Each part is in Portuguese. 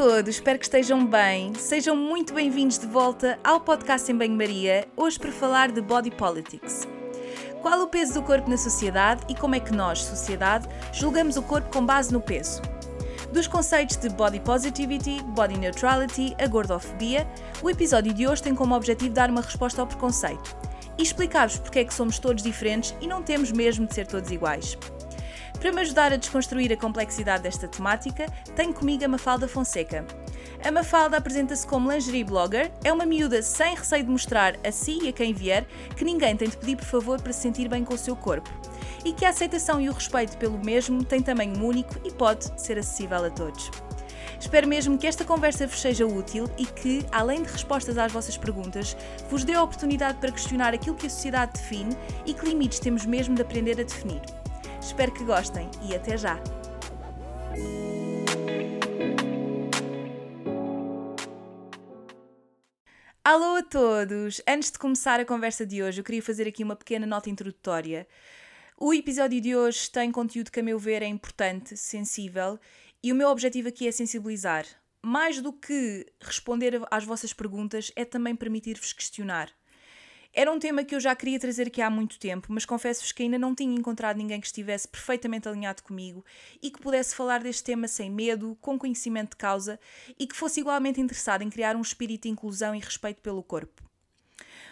Todos, espero que estejam bem. Sejam muito bem-vindos de volta ao podcast em Banho-Maria, hoje para falar de Body Politics. Qual o peso do corpo na sociedade e como é que nós, sociedade, julgamos o corpo com base no peso? Dos conceitos de body positivity, body neutrality, a gordofobia, o episódio de hoje tem como objetivo dar uma resposta ao preconceito e explicar-vos porque é que somos todos diferentes e não temos mesmo de ser todos iguais. Para me ajudar a desconstruir a complexidade desta temática, tenho comigo a Mafalda Fonseca. A Mafalda apresenta-se como lingerie blogger, é uma miúda sem receio de mostrar a si e a quem vier que ninguém tem de pedir por favor para se sentir bem com o seu corpo. E que a aceitação e o respeito pelo mesmo tem tamanho único e pode ser acessível a todos. Espero mesmo que esta conversa vos seja útil e que, além de respostas às vossas perguntas, vos dê a oportunidade para questionar aquilo que a sociedade define e que limites temos mesmo de aprender a definir. Espero que gostem e até já! Alô a todos! Antes de começar a conversa de hoje, eu queria fazer aqui uma pequena nota introdutória. O episódio de hoje tem conteúdo que, a meu ver, é importante, sensível e o meu objetivo aqui é sensibilizar. Mais do que responder às vossas perguntas, é também permitir-vos questionar. Era um tema que eu já queria trazer aqui há muito tempo, mas confesso-vos que ainda não tinha encontrado ninguém que estivesse perfeitamente alinhado comigo e que pudesse falar deste tema sem medo, com conhecimento de causa e que fosse igualmente interessado em criar um espírito de inclusão e respeito pelo corpo.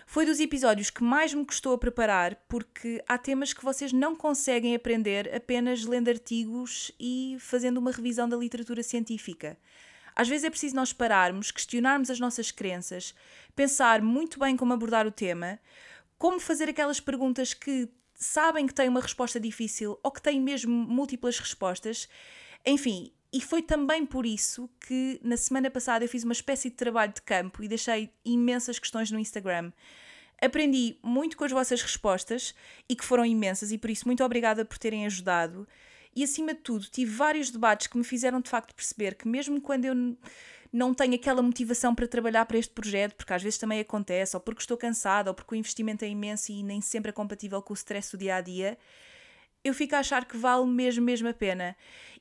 Foi dos episódios que mais me custou a preparar, porque há temas que vocês não conseguem aprender apenas lendo artigos e fazendo uma revisão da literatura científica. Às vezes é preciso nós pararmos, questionarmos as nossas crenças, pensar muito bem como abordar o tema, como fazer aquelas perguntas que sabem que têm uma resposta difícil ou que têm mesmo múltiplas respostas. Enfim, e foi também por isso que na semana passada eu fiz uma espécie de trabalho de campo e deixei imensas questões no Instagram. Aprendi muito com as vossas respostas e que foram imensas, e por isso muito obrigada por terem ajudado. E acima de tudo, tive vários debates que me fizeram de facto perceber que, mesmo quando eu não tenho aquela motivação para trabalhar para este projeto, porque às vezes também acontece, ou porque estou cansada, ou porque o investimento é imenso e nem sempre é compatível com o stress do dia a dia, eu fico a achar que vale mesmo, mesmo a pena.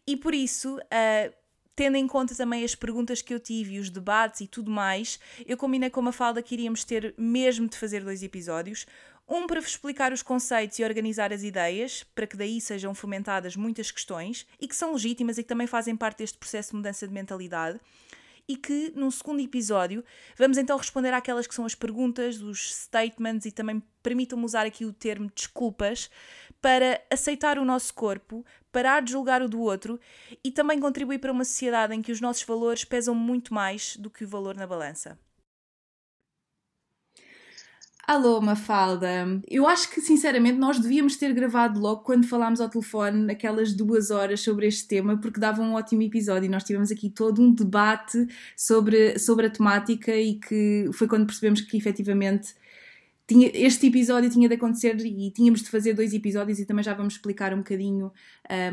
E por isso, uh, tendo em conta também as perguntas que eu tive, os debates e tudo mais, eu combinei com a Mafalda que iríamos ter mesmo de fazer dois episódios. Um para vos explicar os conceitos e organizar as ideias, para que daí sejam fomentadas muitas questões e que são legítimas e que também fazem parte deste processo de mudança de mentalidade. E que num segundo episódio vamos então responder àquelas que são as perguntas, os statements e também permitam-me usar aqui o termo desculpas para aceitar o nosso corpo, parar de julgar o do outro e também contribuir para uma sociedade em que os nossos valores pesam muito mais do que o valor na balança. Alô, Mafalda. Eu acho que, sinceramente, nós devíamos ter gravado logo quando falámos ao telefone aquelas duas horas sobre este tema, porque dava um ótimo episódio e nós tivemos aqui todo um debate sobre, sobre a temática e que foi quando percebemos que efetivamente tinha, este episódio tinha de acontecer e tínhamos de fazer dois episódios e também já vamos explicar um bocadinho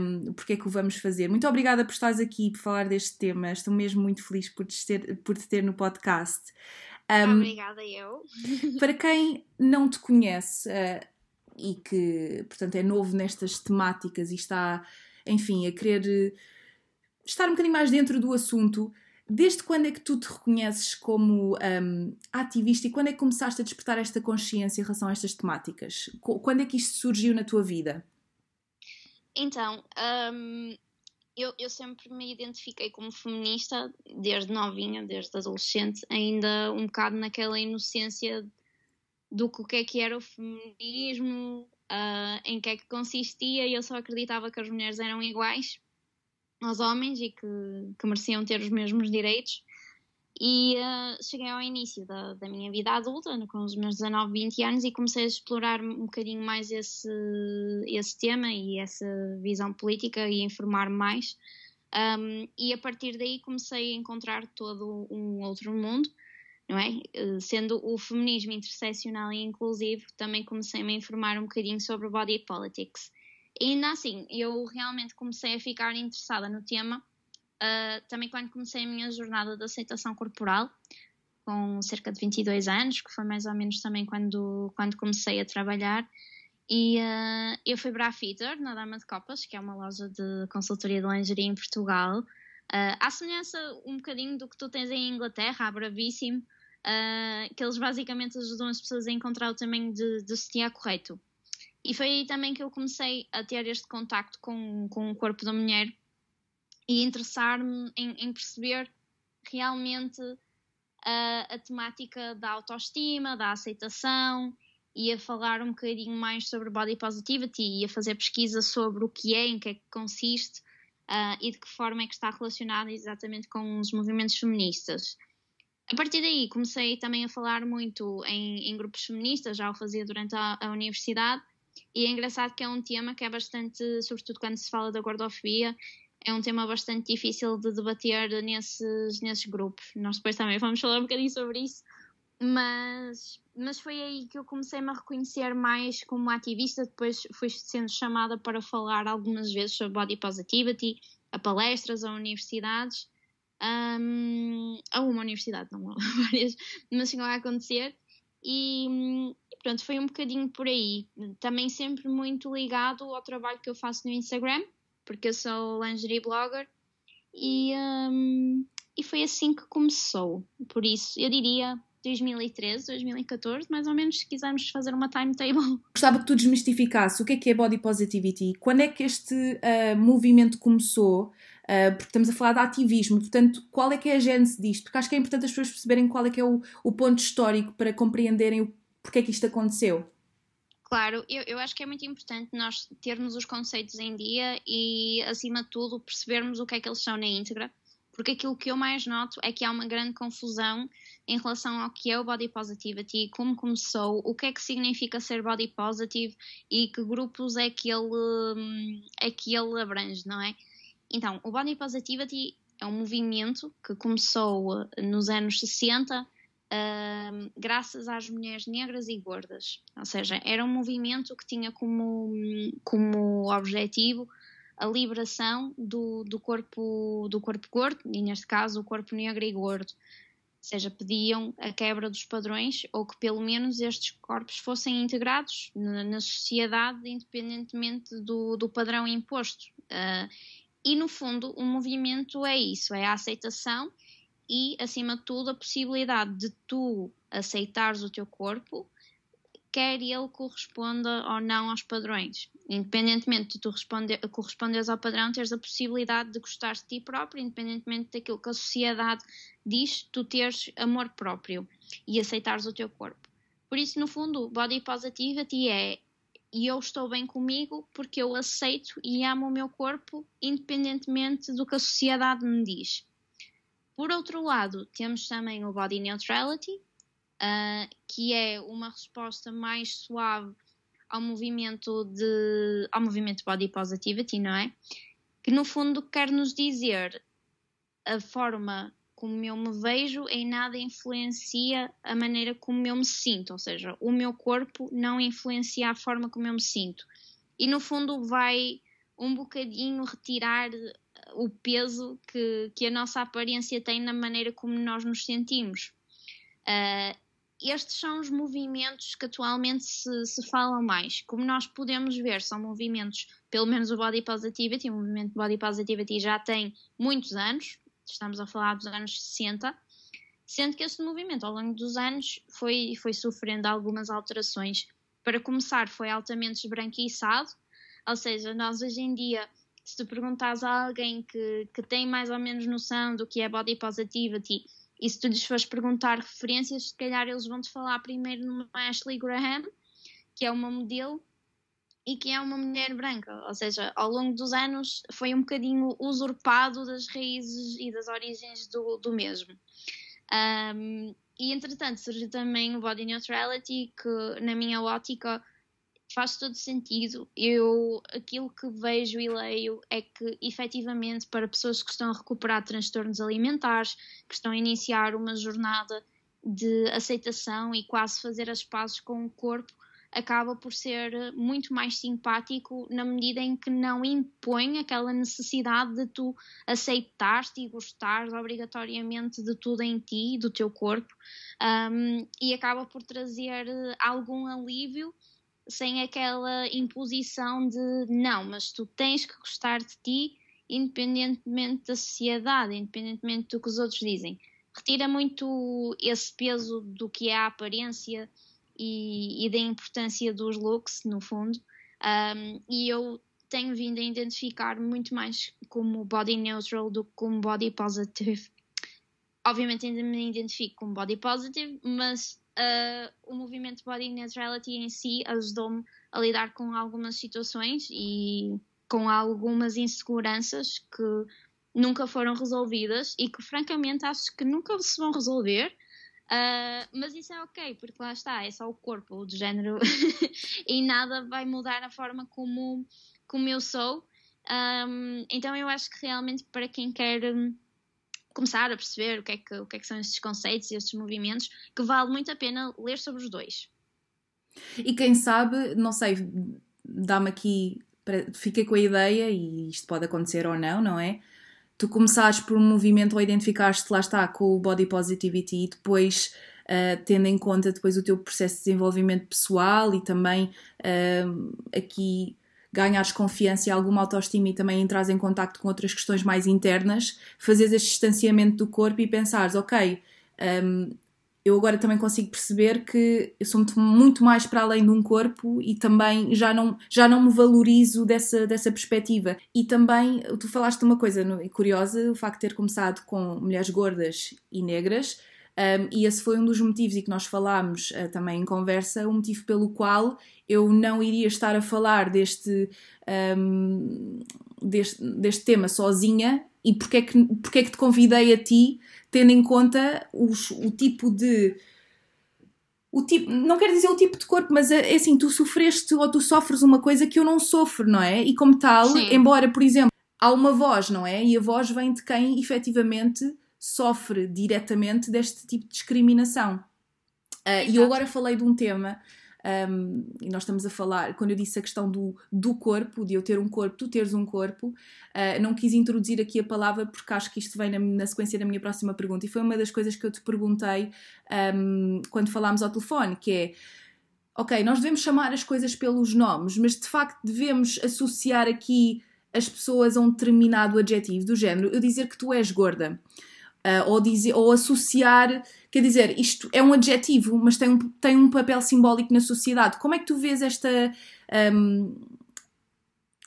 um, porque é que o vamos fazer. Muito obrigada por estares aqui para falar deste tema. Estou mesmo muito feliz por te ter, por te ter no podcast. Um, Obrigada, eu. Para quem não te conhece uh, e que, portanto, é novo nestas temáticas e está, enfim, a querer estar um bocadinho mais dentro do assunto, desde quando é que tu te reconheces como um, ativista e quando é que começaste a despertar esta consciência em relação a estas temáticas? Quando é que isto surgiu na tua vida? Então, um, eu, eu sempre me identifiquei como feminista desde novinha, desde adolescente, ainda um bocado naquela inocência do que, é que era o feminismo, uh, em que é que consistia, e eu só acreditava que as mulheres eram iguais aos homens e que, que mereciam ter os mesmos direitos. E uh, cheguei ao início da, da minha vida adulta, com os meus 19, 20 anos, e comecei a explorar um bocadinho mais esse, esse tema e essa visão política e informar-me mais. Um, e a partir daí comecei a encontrar todo um outro mundo, não é? Eh, sendo o feminismo interseccional e inclusivo, também comecei -me a informar um bocadinho sobre body politics. E ainda assim, eu realmente comecei a ficar interessada no tema uh, também quando comecei a minha jornada de aceitação corporal, com cerca de 22 anos, que foi mais ou menos também quando, quando comecei a trabalhar. E uh, eu fui para a Fitter, na Dama de Copas, que é uma loja de consultoria de lingerie em Portugal. Uh, à semelhança um bocadinho do que tu tens em Inglaterra, a Bravíssimo, uh, que eles basicamente ajudam as pessoas a encontrar o tamanho de, de sutiã correto. E foi aí também que eu comecei a ter este contacto com, com o corpo da mulher e interessar-me em, em, perceber realmente a, a temática da autoestima, da aceitação e a falar um bocadinho mais sobre body positivity e a fazer pesquisa sobre o que é, em que é que consiste uh, e de que forma é que está relacionado exatamente com os movimentos feministas. A partir daí comecei também a falar muito em, em grupos feministas, já o fazia durante a, a, universidade, e é engraçado que é um tema que é bastante, sobretudo quando se fala da gordofobia, é um tema bastante difícil de debater nesses, nesses grupos. Nós depois também vamos falar um bocadinho sobre isso, mas, mas foi aí que eu comecei -me a reconhecer mais como ativista. Depois fui sendo chamada para falar algumas vezes sobre body positivity, a palestras, a universidades. Um, a uma universidade, não várias, mas chegou a acontecer. E pronto, foi um bocadinho por aí. Também sempre muito ligado ao trabalho que eu faço no Instagram, porque eu sou lingerie blogger. E, um, e foi assim que começou. Por isso, eu diria 2013, 2014, mais ou menos, se quisermos fazer uma timetable. Gostava que tu desmistificasse o que é que é body positivity, quando é que este uh, movimento começou, uh, porque estamos a falar de ativismo, portanto, qual é que é a gênese disto? Porque acho que é importante as pessoas perceberem qual é que é o, o ponto histórico para compreenderem o, porque é que isto aconteceu. Claro, eu, eu acho que é muito importante nós termos os conceitos em dia e, acima de tudo, percebermos o que é que eles são na íntegra, porque aquilo que eu mais noto é que há uma grande confusão em relação ao que é o body positivity, como começou, o que é que significa ser body positive e que grupos é que ele, é que ele abrange, não é? Então, o body positivity é um movimento que começou nos anos 60 graças às mulheres negras e gordas, ou seja, era um movimento que tinha como, como objetivo a liberação do, do, corpo, do corpo gordo, e neste caso o corpo negro e gordo. Ou seja, pediam a quebra dos padrões ou que pelo menos estes corpos fossem integrados na, na sociedade, independentemente do, do padrão imposto. Uh, e no fundo, o movimento é isso: é a aceitação e, acima de tudo, a possibilidade de tu aceitares o teu corpo quer ele corresponda ou não aos padrões. Independentemente de tu responder, corresponderes ao padrão, teres a possibilidade de gostar de ti próprio, independentemente daquilo que a sociedade diz, tu teres amor próprio e aceitares o teu corpo. Por isso, no fundo, body positivity é e eu estou bem comigo porque eu aceito e amo o meu corpo, independentemente do que a sociedade me diz. Por outro lado, temos também o body neutrality, uh, que é uma resposta mais suave ao movimento de ao movimento body positivity, não é? Que no fundo quer nos dizer a forma como eu me vejo em nada influencia a maneira como eu me sinto, ou seja, o meu corpo não influencia a forma como eu me sinto. E no fundo vai um bocadinho retirar o peso que, que a nossa aparência tem na maneira como nós nos sentimos. Uh, estes são os movimentos que atualmente se, se falam mais. Como nós podemos ver, são movimentos, pelo menos o Body Positivity, o movimento Body Positivity já tem muitos anos, estamos a falar dos anos 60, sendo que este movimento, ao longo dos anos, foi, foi sofrendo algumas alterações. Para começar, foi altamente esbranquiçado, ou seja, nós hoje em dia, se tu perguntares a alguém que, que tem mais ou menos noção do que é Body Positivity, e se tu lhes fores perguntar referências, se calhar eles vão-te falar primeiro numa Ashley Graham, que é uma modelo e que é uma mulher branca. Ou seja, ao longo dos anos foi um bocadinho usurpado das raízes e das origens do, do mesmo. Um, e entretanto surgiu também o body neutrality, que na minha ótica faz todo sentido. Eu aquilo que vejo e leio é que efetivamente para pessoas que estão a recuperar transtornos alimentares, que estão a iniciar uma jornada de aceitação e quase fazer as pazes com o corpo, acaba por ser muito mais simpático na medida em que não impõe aquela necessidade de tu aceitares-te e gostares obrigatoriamente de tudo em ti, do teu corpo, um, e acaba por trazer algum alívio sem aquela imposição de não, mas tu tens que gostar de ti independentemente da sociedade, independentemente do que os outros dizem. Retira muito esse peso do que é a aparência e, e da importância dos looks, no fundo. Um, e eu tenho vindo a identificar muito mais como body neutral do que como body positive. Obviamente ainda me identifico como body positive, mas uh, o movimento body neutrality em si ajudou-me a lidar com algumas situações e com algumas inseguranças que nunca foram resolvidas e que francamente acho que nunca se vão resolver Uh, mas isso é ok, porque lá está, é só o corpo, de género, e nada vai mudar a forma como, como eu sou. Um, então eu acho que realmente para quem quer um, começar a perceber o que, é que, o que é que são estes conceitos e estes movimentos, que vale muito a pena ler sobre os dois. E quem sabe, não sei, dá-me aqui, fica com a ideia, e isto pode acontecer ou não, não é? tu começares por um movimento ou identificares-te, lá está, com o body positivity e depois uh, tendo em conta depois o teu processo de desenvolvimento pessoal e também uh, aqui ganhares confiança e alguma autoestima e também entras em contacto com outras questões mais internas, fazes este distanciamento do corpo e pensares, ok, um, eu agora também consigo perceber que eu sou muito, muito, mais para além de um corpo e também já não, já não me valorizo dessa, dessa perspectiva. E também, tu falaste uma coisa curiosa, o facto de ter começado com mulheres gordas e negras, um, e esse foi um dos motivos, e que nós falámos uh, também em conversa, o motivo pelo qual eu não iria estar a falar deste, um, deste, deste tema sozinha, e porque é, que, porque é que te convidei a ti tendo em conta os, o tipo de. O tipo, não quero dizer o tipo de corpo, mas é, é assim, tu sofreste ou tu sofres uma coisa que eu não sofro, não é? E como tal, Sim. embora, por exemplo, há uma voz, não é? E a voz vem de quem efetivamente sofre diretamente deste tipo de discriminação. Uh, e eu agora falei de um tema um, e nós estamos a falar, quando eu disse a questão do, do corpo, de eu ter um corpo, tu teres um corpo, uh, não quis introduzir aqui a palavra porque acho que isto vem na, na, sequência da minha próxima pergunta. E foi uma das coisas que eu te perguntei um, quando falámos ao telefone, que é ok, nós devemos chamar as coisas pelos nomes, mas de facto devemos associar aqui as pessoas a um determinado adjetivo do género. Eu dizer que tu és gorda. Uh, ou, dizer, ou associar Quer dizer, isto é um adjetivo, mas tem um, tem um papel simbólico na sociedade. Como é que tu vês esta, um,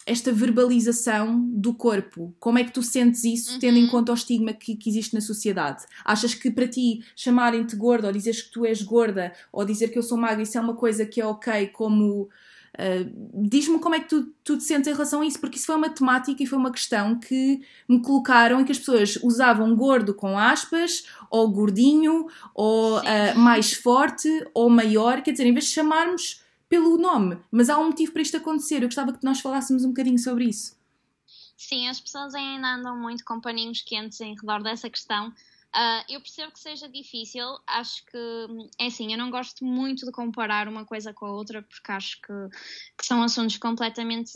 esta verbalização do corpo? Como é que tu sentes isso, uhum. tendo em conta o estigma que, que, existe na sociedade? Achas que para ti chamarem-te gorda, ou dizeres que tu és gorda, ou dizer que eu sou magra, isso é uma coisa que é ok como Uh, Diz-me como é que tu, tu te sentes em relação a isso, porque isso foi uma temática e foi uma questão que me colocaram e que as pessoas usavam gordo com aspas, ou gordinho, ou uh, mais forte, ou maior, quer dizer, em vez de chamarmos pelo nome, mas há um motivo para isto acontecer. Eu gostava que nós falássemos um bocadinho sobre isso. Sim, as pessoas ainda andam muito com paninhos quentes em redor dessa questão. Uh, eu percebo que seja difícil, acho que é assim, eu não gosto muito de comparar uma coisa com a outra porque acho que, que são assuntos completamente.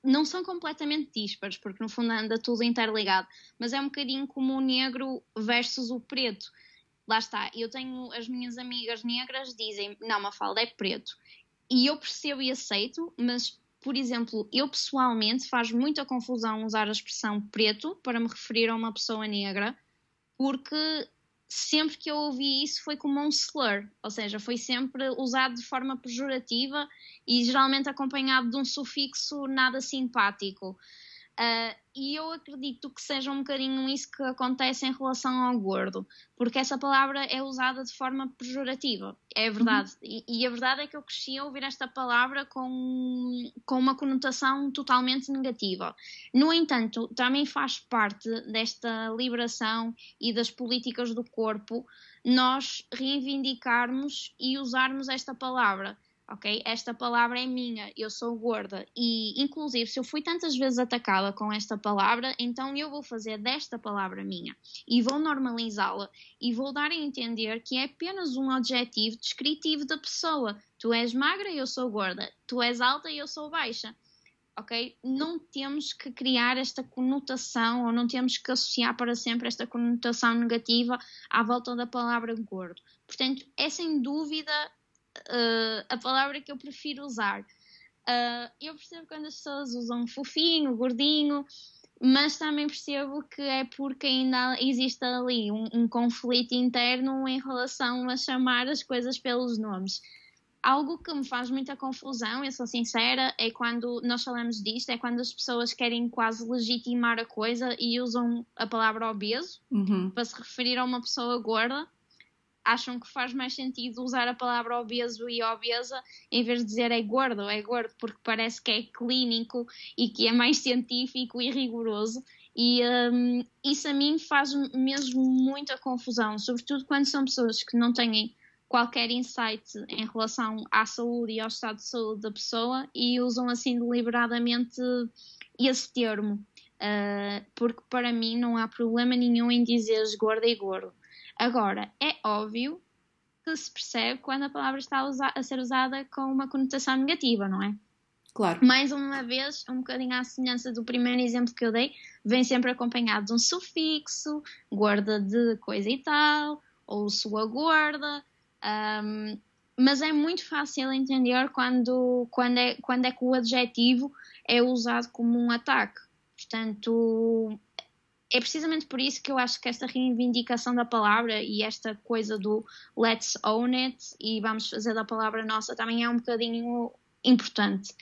Não são completamente díspares, porque no fundo anda tudo interligado, mas é um bocadinho como o negro versus o preto. Lá está, eu tenho as minhas amigas negras dizem, não, uma falda é preto. E eu percebo e aceito, mas por exemplo, eu pessoalmente faz muita confusão usar a expressão preto para me referir a uma pessoa negra, porque sempre que eu ouvi isso foi como um slur, ou seja, foi sempre usado de forma pejorativa e geralmente acompanhado de um sufixo nada simpático. Uh, e eu acredito que seja um bocadinho isso que acontece em relação ao gordo, porque essa palavra é usada de forma pejorativa, é verdade. Uhum. E, e, a verdade é que eu cresci a ouvir esta palavra com, com uma conotação totalmente negativa. No entanto, também faz parte desta liberação e das políticas do corpo nós reivindicarmos e usarmos esta palavra ok? Esta palavra é minha, eu sou gorda. E, inclusive, se eu fui tantas vezes atacada com esta palavra, então eu vou fazer desta palavra minha e vou normalizá-la e vou dar a entender que é apenas um adjetivo descritivo da pessoa. Tu és magra, eu sou gorda. Tu és alta, eu sou baixa. Ok? Não temos que criar esta conotação ou não temos que associar para sempre esta conotação negativa à volta da palavra gordo. Portanto, é sem dúvida uh, a palavra que eu prefiro usar. Uh, eu percebo quando as pessoas usam fofinho, gordinho, mas também percebo que é porque ainda existe ali um, um, conflito interno em relação a chamar as coisas pelos nomes. Algo que me faz muita confusão, eu sou sincera, é quando nós falamos disto, é quando as pessoas querem quase legitimar a coisa e usam a palavra obeso uhum. para se referir a uma pessoa gorda acham que faz mais sentido usar a palavra obeso e obesa em vez de dizer é gordo, é gordo, porque parece que é clínico e que é mais científico e rigoroso. E um, isso a mim faz mesmo muita confusão, sobretudo quando são pessoas que não têm qualquer insight em relação à saúde e ao estado de saúde da pessoa e usam assim deliberadamente esse termo. Uh, porque para mim não há problema nenhum em dizeres gorda e gordo. Agora, é óbvio que se percebe quando a palavra está a, a ser usada com uma conotação negativa, não é? Claro. Mais uma vez, um bocadinho à semelhança do primeiro exemplo que eu dei, vem sempre acompanhado de um sufixo, guarda de coisa e tal, ou sua guarda. Um, mas é muito fácil entender quando, quando, é, quando é que o adjetivo é usado como um ataque. Portanto, é precisamente por isso que eu acho que esta reivindicação da palavra e esta coisa do let's own it e vamos fazer da palavra nossa também é um bocadinho importante.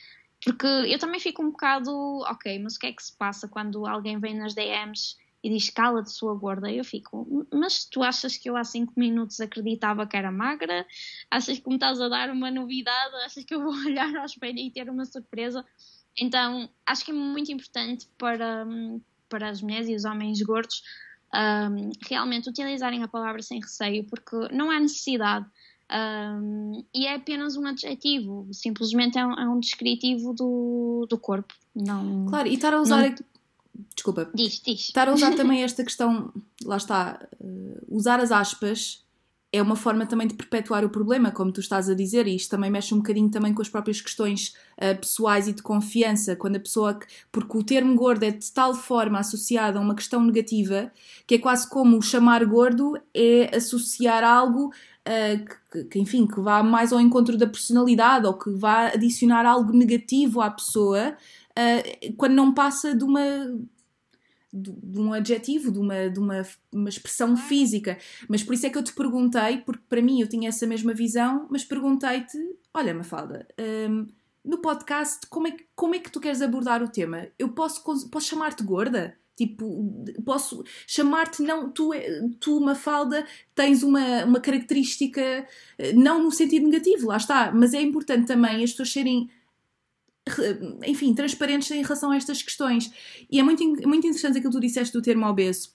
Porque eu também fico um bocado, ok, mas o que é que se passa quando alguém vem nas DMs e diz cala de sua gorda? Eu fico, mas tu achas que eu há 5 minutos acreditava que era magra? Achas que me estás a dar uma novidade? Achas que eu vou olhar ao espelho e ter uma surpresa? Então acho que é muito importante para, para as mulheres e os homens gordos um, realmente utilizarem a palavra sem receio, porque não há necessidade. Um, e é apenas um adjetivo, simplesmente é um, é um descritivo do, do corpo. Não, claro, e estar a usar. Não... Desculpa. Diz, diz. Estar a usar também esta questão, lá está, uh, usar as aspas é uma forma também de perpetuar o problema, como tu estás a dizer, e isto também mexe um bocadinho também com as próprias questões uh, pessoais e de confiança, quando a pessoa, porque o termo gordo é de tal forma associado a uma questão negativa, que é quase como chamar gordo é associar algo uh, que, que, enfim, que vá mais ao encontro da personalidade ou que vá adicionar algo negativo à pessoa, uh, quando não passa de uma de, um adjetivo, de, uma, de uma, uma expressão física. Mas por isso é que eu te perguntei, porque para mim eu tinha essa mesma visão, mas perguntei-te: olha, Mafalda, um, no podcast, como é, que, como é que tu queres abordar o tema? Eu posso, posso chamar-te gorda? Tipo, posso chamar-te, não, tu, tu, Mafalda, tens uma, uma característica, eh, não no sentido negativo, lá está, mas é importante também as pessoas serem enfim, transparentes em relação a estas questões. E é muito, muito interessante aquilo que tu disseste do termo obeso,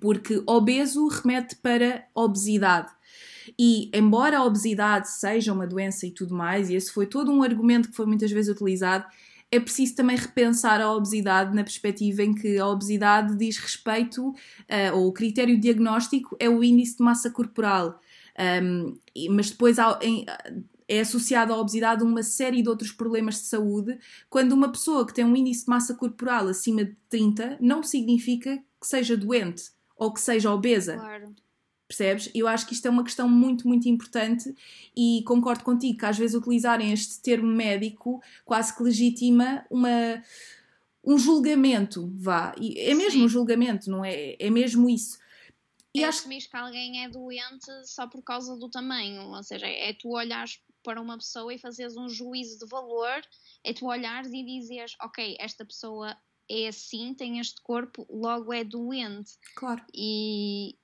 porque obeso remete para obesidade. E embora a obesidade seja uma doença e tudo mais, e esse foi todo um argumento que foi muitas vezes utilizado, é preciso também repensar a obesidade na perspectiva em que a obesidade diz respeito, uh, ou o critério diagnóstico é o índice de massa corporal. Um, mas depois há, em, é associado à obesidade uma série de outros problemas de saúde, quando uma pessoa que tem um índice de massa corporal acima de 30 não significa que seja doente ou que seja obesa. Claro. Percebes? Eu acho que isto é uma questão muito, muito importante e concordo contigo que às vezes utilizarem este termo médico quase que legitima uma, um julgamento, vá. E é mesmo Sim. um julgamento, não é? É mesmo isso. E é acho que alguém é doente só por causa do tamanho, ou seja, é tu olhares para uma pessoa e fazeres um juízo de valor, é tu olhares e dizeres, ok, esta pessoa é assim, tem este corpo, logo é doente. Claro. E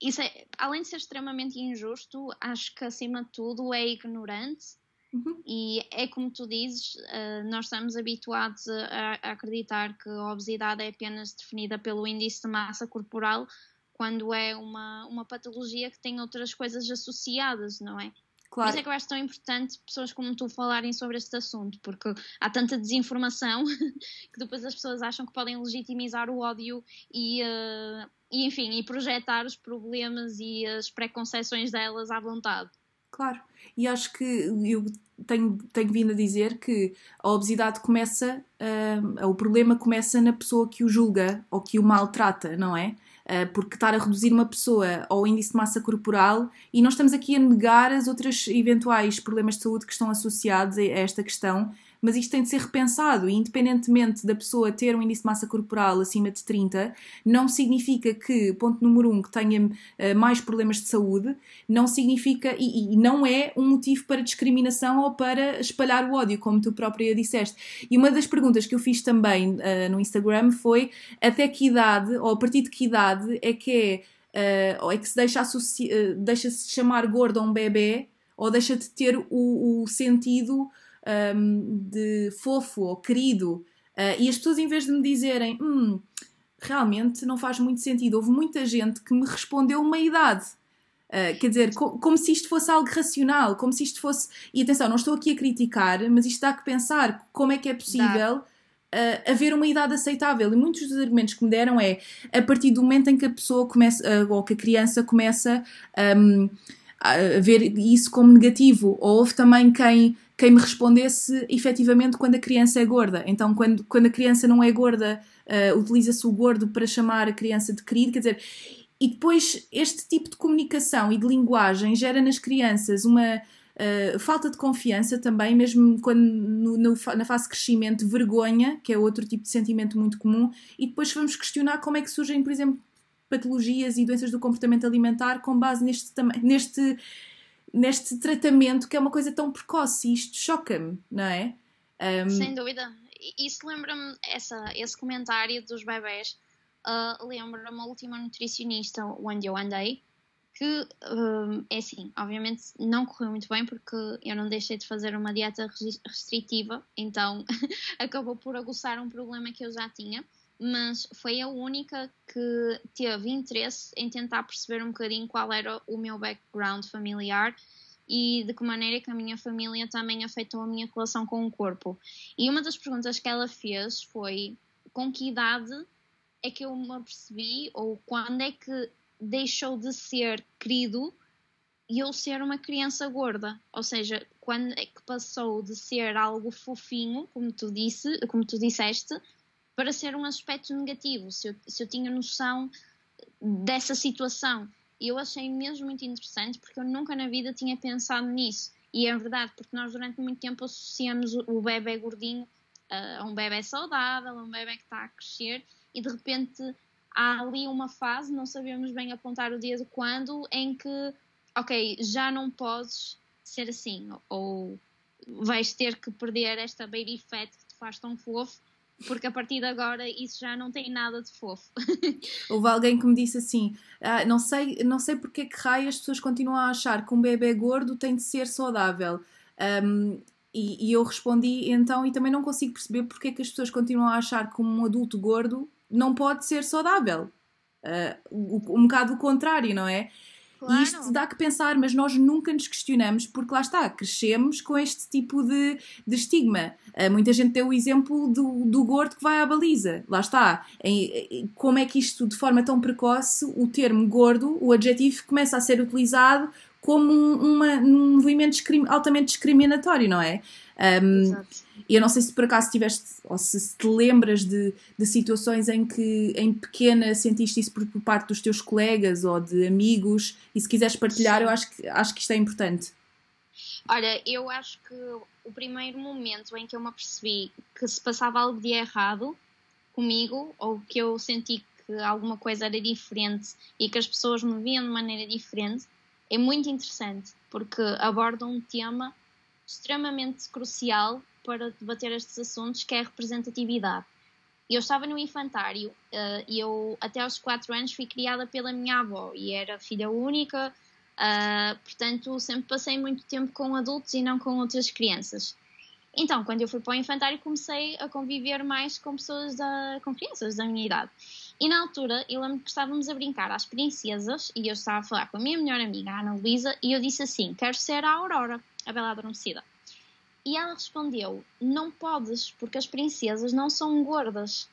isso é, além de ser extremamente injusto, acho que acima de tudo é ignorante. Uhum. E é como tu dizes, uh, nós estamos habituados a, a, acreditar que a obesidade é apenas definida pelo índice de massa corporal, quando é uma, uma patologia que tem outras coisas associadas, não é? Claro. Por isso é que eu acho tão importante pessoas como tu falarem sobre este assunto, porque há tanta desinformação que depois as pessoas acham que podem legitimizar o ódio e, uh, e enfim, e projetar os problemas e as preconceições delas à vontade. Claro, e acho que eu tenho, tenho vindo a dizer que a obesidade começa, uh, o problema começa na pessoa que o julga ou que o maltrata, não é? Uh, porque estar a reduzir uma pessoa ao índice de massa corporal e nós estamos aqui a negar as outras eventuais problemas de saúde que estão associados a esta questão mas isto tem de ser repensado e independentemente da pessoa ter um índice de massa corporal acima de 30, não significa que, ponto número um, que tenha uh, mais problemas de saúde, não significa e, e, não é um motivo para discriminação ou para espalhar o ódio, como tu própria disseste. E uma das perguntas que eu fiz também uh, no Instagram foi até que idade, ou a partir de que idade é que é, uh, ou é que se deixa, uh, deixa-se chamar gordo a um bebê ou deixa de ter o, o sentido um, de fofo ou querido. Uh, e as pessoas, em vez de me dizerem, hum, realmente não faz muito sentido, houve muita gente que me respondeu uma idade. Uh, quer dizer, co como se isto fosse algo racional, como se isto fosse. E atenção, não estou aqui a criticar, mas isto dá que pensar como é que é possível uh, haver uma idade aceitável. E muitos dos argumentos que me deram é a partir do momento em que a pessoa começa, uh, ou que a criança começa um, a ver isso como negativo. Ou houve também quem quem me respondesse efetivamente quando a criança é gorda. Então, quando, quando a criança não é gorda, uh, utiliza-se o gordo para chamar a criança de querido, quer dizer. E depois, este tipo de comunicação e de linguagem gera nas crianças uma uh, falta de confiança também, mesmo quando no, no, na fase de crescimento, vergonha, que é outro tipo de sentimento muito comum, e depois vamos questionar como é que surgem, por exemplo, patologias e doenças do comportamento alimentar com base neste, neste neste tratamento que é uma coisa tão precoce e isto choca-me, não é? Um... Sem dúvida. Isso lembra-me, esse comentário dos bebés, uh, lembra-me a última nutricionista onde eu andei, que é assim, obviamente não correu muito bem porque eu não deixei de fazer uma dieta restritiva, então acabou por aguçar um problema que eu já tinha mas foi a única que teve interesse em tentar perceber um bocadinho qual era o meu background familiar e de que maneira que a minha família também afetou a minha relação com o corpo. E uma das perguntas que ela fez foi com que idade é que eu me apercebi ou quando é que deixou de ser querido e eu ser uma criança gorda, ou seja, quando é que passou de ser algo fofinho, como tu disse, como tu disseste, para ser um aspecto negativo, se eu, se eu tinha noção dessa situação. E eu achei mesmo muito interessante porque eu nunca na vida tinha pensado nisso. E é verdade, porque nós durante muito tempo associamos o bebê gordinho uh, a um bebê saudável, a um bebê que está a crescer, e de repente há ali uma fase, não sabemos bem apontar o dia de quando, em que, ok, já não podes ser assim, ou vais ter que perder esta baby fat que te faz tão fofo porque a partir de agora isso já não tem nada de fofo. Houve alguém que me disse assim: ah, não sei, não sei porque que raio as pessoas continuam a achar que um bebê gordo tem de ser saudável. Um, e, e, eu respondi então, e também não consigo perceber porque é que as pessoas continuam a achar que um adulto gordo não pode ser saudável. Uh, um bocado o contrário, não é? Claro. E isto dá que pensar, mas nós nunca nos questionamos, porque lá está, crescemos com este tipo de, de estigma. Uh, muita gente deu o exemplo do, do gordo que vai à baliza. Lá está. Como é que isto, de forma tão precoce, o termo gordo, o adjetivo, começa a ser utilizado como um, uma, um movimento discrim, altamente discriminatório, não é? Um. E eu não sei se por acaso tiveste, ou se te lembras de, de situações em que em pequena sentiste isso por, por, parte dos teus colegas ou de amigos, e se quiseres partilhar, eu acho que, acho que isto é importante. Olha, eu acho que o primeiro momento em que eu me apercebi que se passava algo de errado comigo, ou que eu senti que alguma coisa era diferente e que as pessoas me viam de maneira diferente, é muito interessante, porque aborda um tema extremamente crucial para debater estes assuntos, que é a representatividade. Eu estava no infantário uh, e eu, até aos 4 anos, fui criada pela minha avó e era filha única, uh, portanto, sempre passei muito tempo com adultos e não com outras crianças. Então, quando eu fui para o infantário, comecei a conviver mais com pessoas, da, com crianças da minha idade. E na altura, eu lembro que estávamos a brincar às princesas e eu estava a falar com a minha melhor amiga, a Ana Luísa, e eu disse assim: Quero ser a Aurora, a Bela Adormecida. E ela respondeu: Não podes, porque as princesas não são gordas.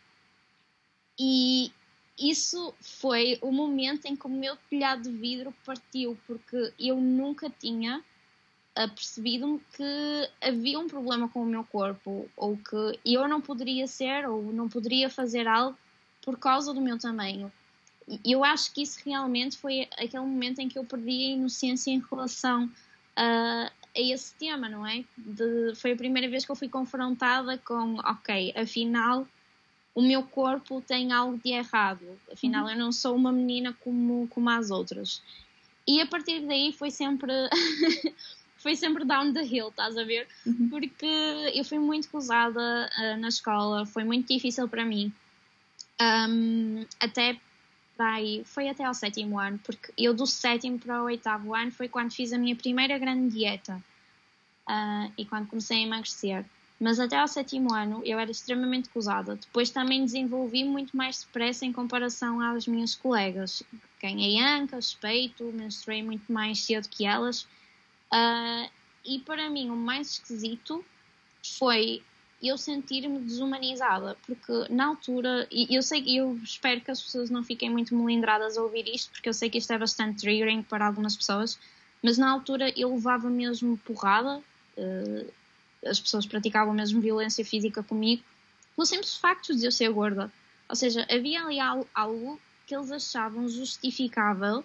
E isso foi o momento em que o meu telhado de vidro partiu, porque eu nunca tinha percebido que havia um problema com o meu corpo, ou que eu não poderia ser, ou não poderia fazer algo por causa do meu tamanho. E eu acho que isso realmente foi aquele momento em que eu perdi a inocência em relação a, a esse tema, não é? De, foi a primeira vez que eu fui confrontada com, ok, afinal o meu corpo tem algo de errado, afinal uhum. eu não sou uma menina como, como as outras. E a partir daí foi sempre foi sempre down the hill, estás a ver? Uhum. Porque eu fui muito gozada uh, na escola, foi muito difícil para mim. Um, até aí, foi até ao sétimo ano, porque eu do sétimo para o oitavo ano foi quando fiz a minha primeira grande dieta uh, e quando comecei a emagrecer. Mas até ao sétimo ano eu era extremamente gozada. Depois também desenvolvi muito mais depressa em comparação às minhas colegas. Ganhei ancas, peito, menstruei muito mais cedo que elas Uh, e para mim o mais esquisito foi eu sentir-me desumanizada, porque na altura, e eu sei eu espero que as pessoas não fiquem muito melindradas a ouvir isto, porque eu sei que isto é bastante triggering para algumas pessoas, mas na altura eu levava mesmo porrada, uh, as pessoas praticavam mesmo violência física comigo, pelo simples facto de eu ser gorda. Ou seja, havia ali algo que eles achavam justificável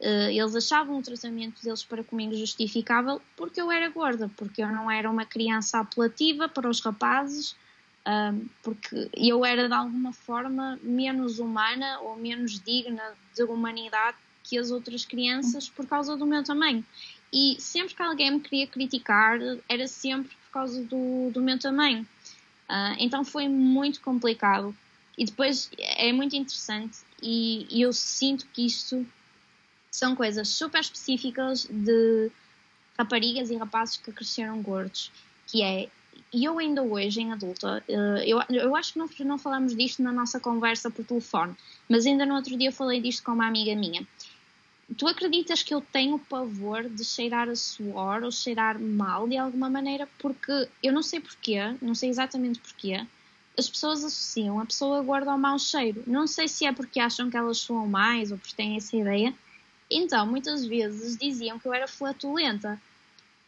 eles achavam o tratamento deles para comigo justificável porque eu era gorda, porque eu não era uma criança apelativa para os rapazes, porque eu era de alguma forma menos humana ou menos digna de humanidade que as outras crianças por causa do meu tamanho. E sempre que alguém me queria criticar, era sempre por causa do, do meu tamanho. Uh, então foi muito complicado. E depois é muito interessante, e, e eu sinto que isto são coisas super específicas de raparigas e rapazes que cresceram gordos, que é e eu ainda hoje, em adulta, eh, eu, eu acho que não, não falamos disto na nossa conversa por telefone, mas ainda no outro dia falei disto com uma amiga minha. Tu acreditas que eu tenho pavor de cheirar a suor ou cheirar mal de alguma maneira? Porque eu não sei porquê, não sei exatamente porquê, as pessoas associam a pessoa gorda ao mau cheiro. Não sei se é porque acham que elas soam mais ou porque têm essa ideia, então, muitas vezes diziam que eu era flatulenta.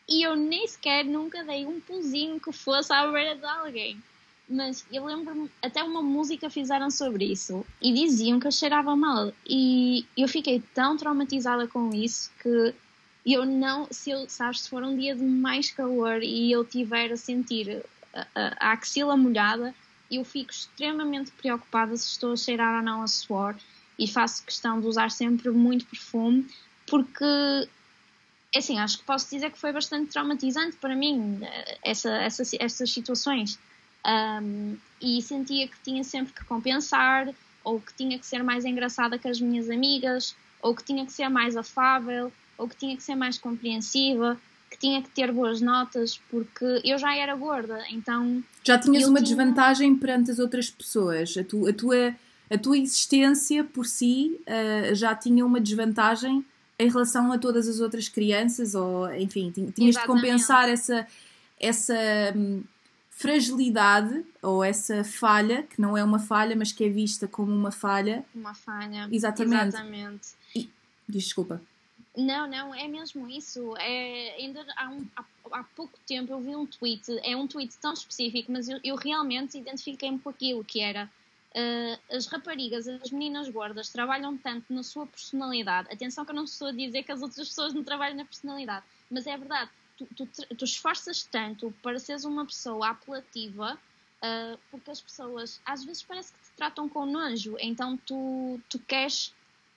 E eu nem sequer nunca dei um puzinho que fosse à beira de alguém. Mas eu lembro-me, até uma música fizeram sobre isso e diziam que eu cheirava mal. E eu fiquei tão traumatizada com isso que eu não, se eu, sabes, se for um dia de mais calor e eu tiver a sentir a, a, a axila molhada, eu fico extremamente preocupada se estou a cheirar ou não a suor e faço questão de usar sempre muito perfume, porque, é assim, acho que posso dizer que foi bastante traumatizante para mim eh, essa, essa, essas situações. Um, e sentia que tinha sempre que compensar, ou que tinha que ser mais engraçada que as minhas amigas, ou que tinha que ser mais afável, ou que tinha que ser mais compreensiva, que tinha que ter boas notas, porque eu já era gorda, então... Já tinhas uma tinha... desvantagem perante as outras pessoas, a, tu, a tua a tua existência por si uh, já tinha uma desvantagem em relação a todas as outras crianças, ou enfim, tinhas Exatamente. de compensar essa, essa hum, fragilidade ou essa falha, que não é uma falha, mas que é vista como uma falha. Uma falha. Exatamente. Exatamente. E, desculpa. Não, não, é mesmo isso. É, ainda há, um, há, há, pouco tempo eu vi um tweet, é um tweet tão específico, mas eu, eu realmente identifiquei-me com aquilo que era Uh, as raparigas, as meninas gordas, trabalham tanto na sua personalidade. Atenção que eu não estou a dizer que as outras pessoas não trabalham na personalidade, mas é verdade. Tu, tu, tu esforças tanto para seres uma pessoa apelativa, uh, porque as pessoas às vezes parece que te tratam com nojo, então tu, tu queres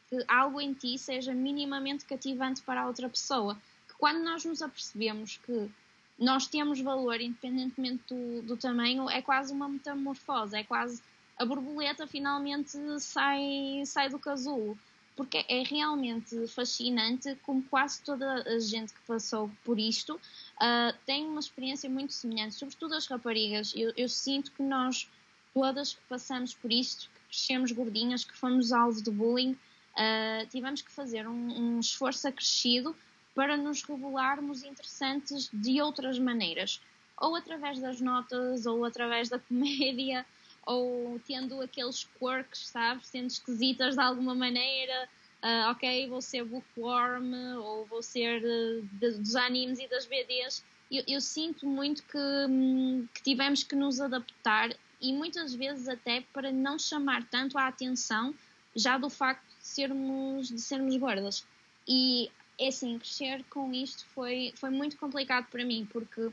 que algo em ti seja minimamente cativante para a outra pessoa. Que quando nós nos apercebemos que nós temos valor independentemente do, do tamanho, é quase uma metamorfose, é quase a borboleta finalmente sai, sai do casulo. Porque é realmente fascinante como quase toda a gente que passou por isto uh, tem uma experiência muito semelhante, sobretudo as raparigas. Eu, eu sinto que nós, todas que passamos por isto, que crescemos gordinhas, que fomos alvo de bullying, uh, tivemos que fazer um, um esforço acrescido para nos revelarmos interessantes de outras maneiras, ou através das notas, ou através da comédia, ou tendo aqueles quirks, sabes, sendo esquisitas de alguma maneira. Uh, ok, vou ser bookworm, ou vou ser uh, de, dos animes e das BDs. Eu, eu sinto muito que, hum, que tivemos que nos adaptar e muitas vezes até para não chamar tanto a atenção já do facto de sermos, de sermos gordas. E é assim, crescer com isto foi, foi muito complicado para mim, porque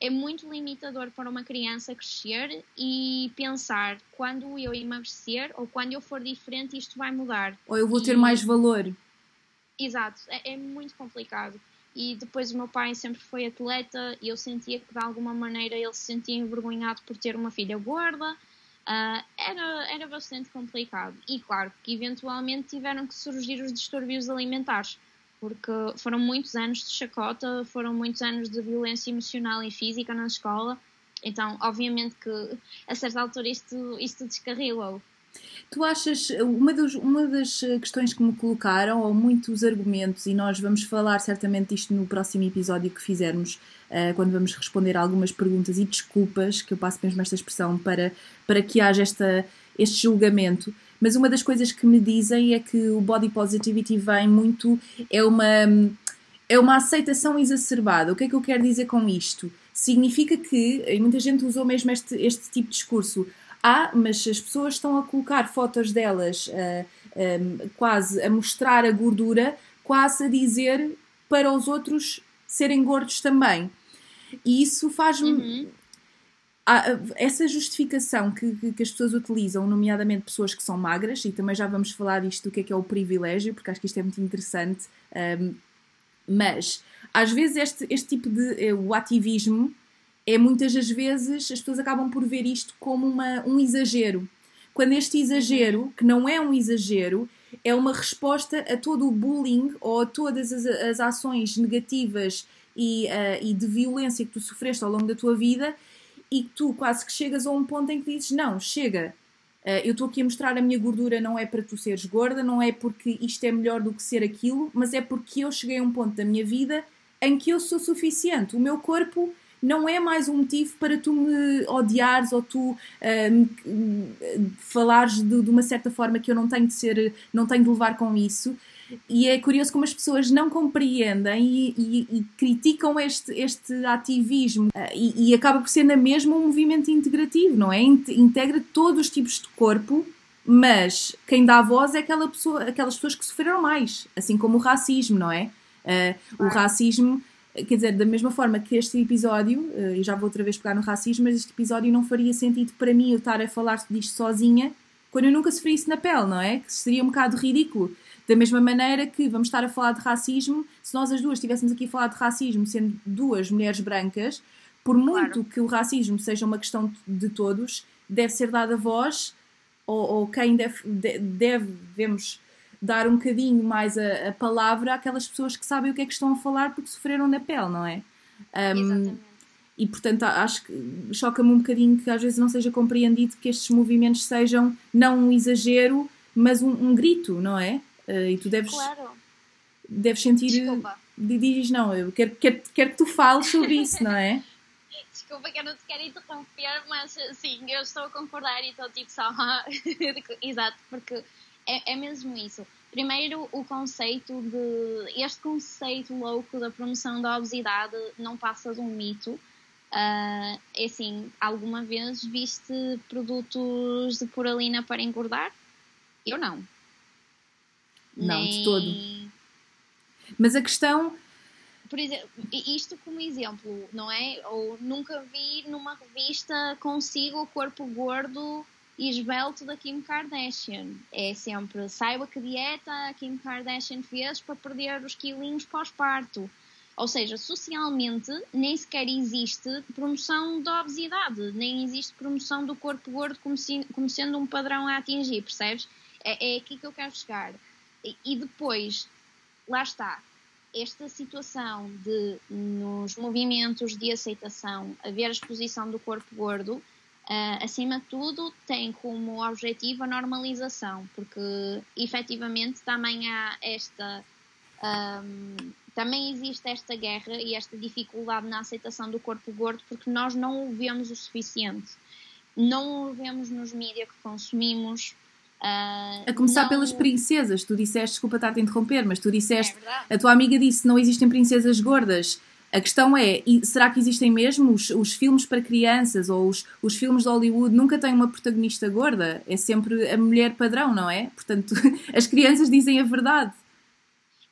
é muito limitador para uma criança crescer e pensar quando eu emagrecer ou quando eu for diferente isto vai mudar. Ou eu vou ter e... mais valor. Exato, é, é, muito complicado. E depois o meu pai sempre foi atleta e eu sentia que de alguma maneira ele se sentia envergonhado por ter uma filha gorda. Uh, era, era bastante complicado. E claro que eventualmente tiveram que surgir os distúrbios alimentares porque foram muitos anos de chacota, foram muitos anos de violência emocional e física na escola, então obviamente que a certa altura isto, isto descarrilou. Tu achas, uma, dos, uma das questões que me colocaram, ou muitos argumentos, e nós vamos falar certamente disto no próximo episódio que fizermos, uh, quando vamos responder algumas perguntas e desculpas, que eu passo mesmo esta expressão, para, para que haja esta, este julgamento, mas uma das coisas que me dizem é que o body positivity vem muito. é uma. é uma aceitação exacerbada. O que é que eu quero dizer com isto? Significa que, e muita gente usou mesmo este, este tipo de discurso, ah, mas as pessoas estão a colocar fotos delas uh, ah, um, quase a mostrar a gordura, quase a dizer para os outros serem gordos também. E isso faz-me. Uhum essa justificação que, que, as pessoas utilizam, nomeadamente pessoas que são magras, e também já vamos falar disto do que é que é o privilégio, porque acho que isto é muito interessante, um, mas às vezes este, este tipo de eh, o ativismo é muitas das vezes as pessoas acabam por ver isto como uma, um exagero. Quando este exagero, que não é um exagero, é uma resposta a todo o bullying ou a todas as, as ações negativas e, uh, e de violência que tu sofreste ao longo da tua vida e tu quase que chegas a um ponto em que dizes: Não, chega, uh, eu estou aqui a mostrar a minha gordura, não é para tu seres gorda, não é porque isto é melhor do que ser aquilo, mas é porque eu cheguei a um ponto da minha vida em que eu sou suficiente. O meu corpo não é mais um motivo para tu me odiares ou tu uh, falares de, de, uma certa forma que eu não tenho de ser, não tenho de levar com isso. E é curioso como as pessoas não compreendem e, e, e criticam este, este ativismo uh, e, e, acaba por ser na mesma um movimento integrativo, não é? Integra todos os tipos de corpo, mas quem dá voz é aquela pessoa, aquelas pessoas que sofreram mais, assim como o racismo, não é? Uh, o racismo, quer dizer, da mesma forma que este episódio, uh, e já vou outra vez pegar no racismo, mas este episódio não faria sentido para mim eu estar a falar disto sozinha quando eu nunca sofri isso na pele, não é? Que seria um bocado ridículo. Da mesma maneira que vamos estar a falar de racismo, se nós as duas estivéssemos aqui a falar de racismo sendo duas mulheres brancas, por muito claro. que o racismo seja uma questão de todos, deve ser dada voz, ou, ou quem deve, deve, devemos dar um bocadinho mais a, a, palavra àquelas pessoas que sabem o que é que estão a falar porque sofreram na pele, não é? Um, Exatamente. E portanto acho que choca-me um bocadinho que às vezes não seja compreendido que estes movimentos sejam não um exagero, mas um, um grito, não é? Uh, e tu deves, claro. deves sentir. Desculpa. Diz não, eu quero, quero, quero que tu fales sobre isso, não é? Desculpa que eu não te quero interromper, mas sim, eu estou a concordar e estou tipo só. Exato, porque é, é mesmo isso. Primeiro, o conceito de. Este conceito louco da promoção da obesidade não passa de um mito. Uh, é assim, alguma vez viste produtos de puralina para engordar? Eu não. Não, Nem... de todo. Mas a questão. Por exemplo, isto como exemplo, não é? Ou nunca vi numa revista consigo o corpo gordo e esbelto da Kim Kardashian. É sempre, saiba que dieta a Kim Kardashian fez para perder os quilinhos pós-parto. Ou seja, socialmente nem sequer existe promoção da obesidade, nem existe promoção do corpo gordo como, se, como sendo um padrão a atingir, percebes? É, é aqui que eu quero chegar. E, depois, lá está, esta situação de, nos movimentos de aceitação, haver a exposição do corpo gordo, uh, acima de tudo, tem como objetivo a normalização, porque efetivamente também há esta. Um, também existe esta guerra e esta dificuldade na aceitação do corpo gordo porque nós não o vemos o suficiente. Não o vemos nos mídias que consumimos, Uh, a começar não... pelas princesas, tu disseste, desculpa estar a interromper, mas tu disseste, é a tua amiga disse não existem princesas gordas. A questão é, será que existem mesmo os, os filmes para crianças ou os, os filmes de Hollywood nunca têm uma protagonista gorda? É sempre a mulher padrão, não é? Portanto, as crianças dizem a verdade.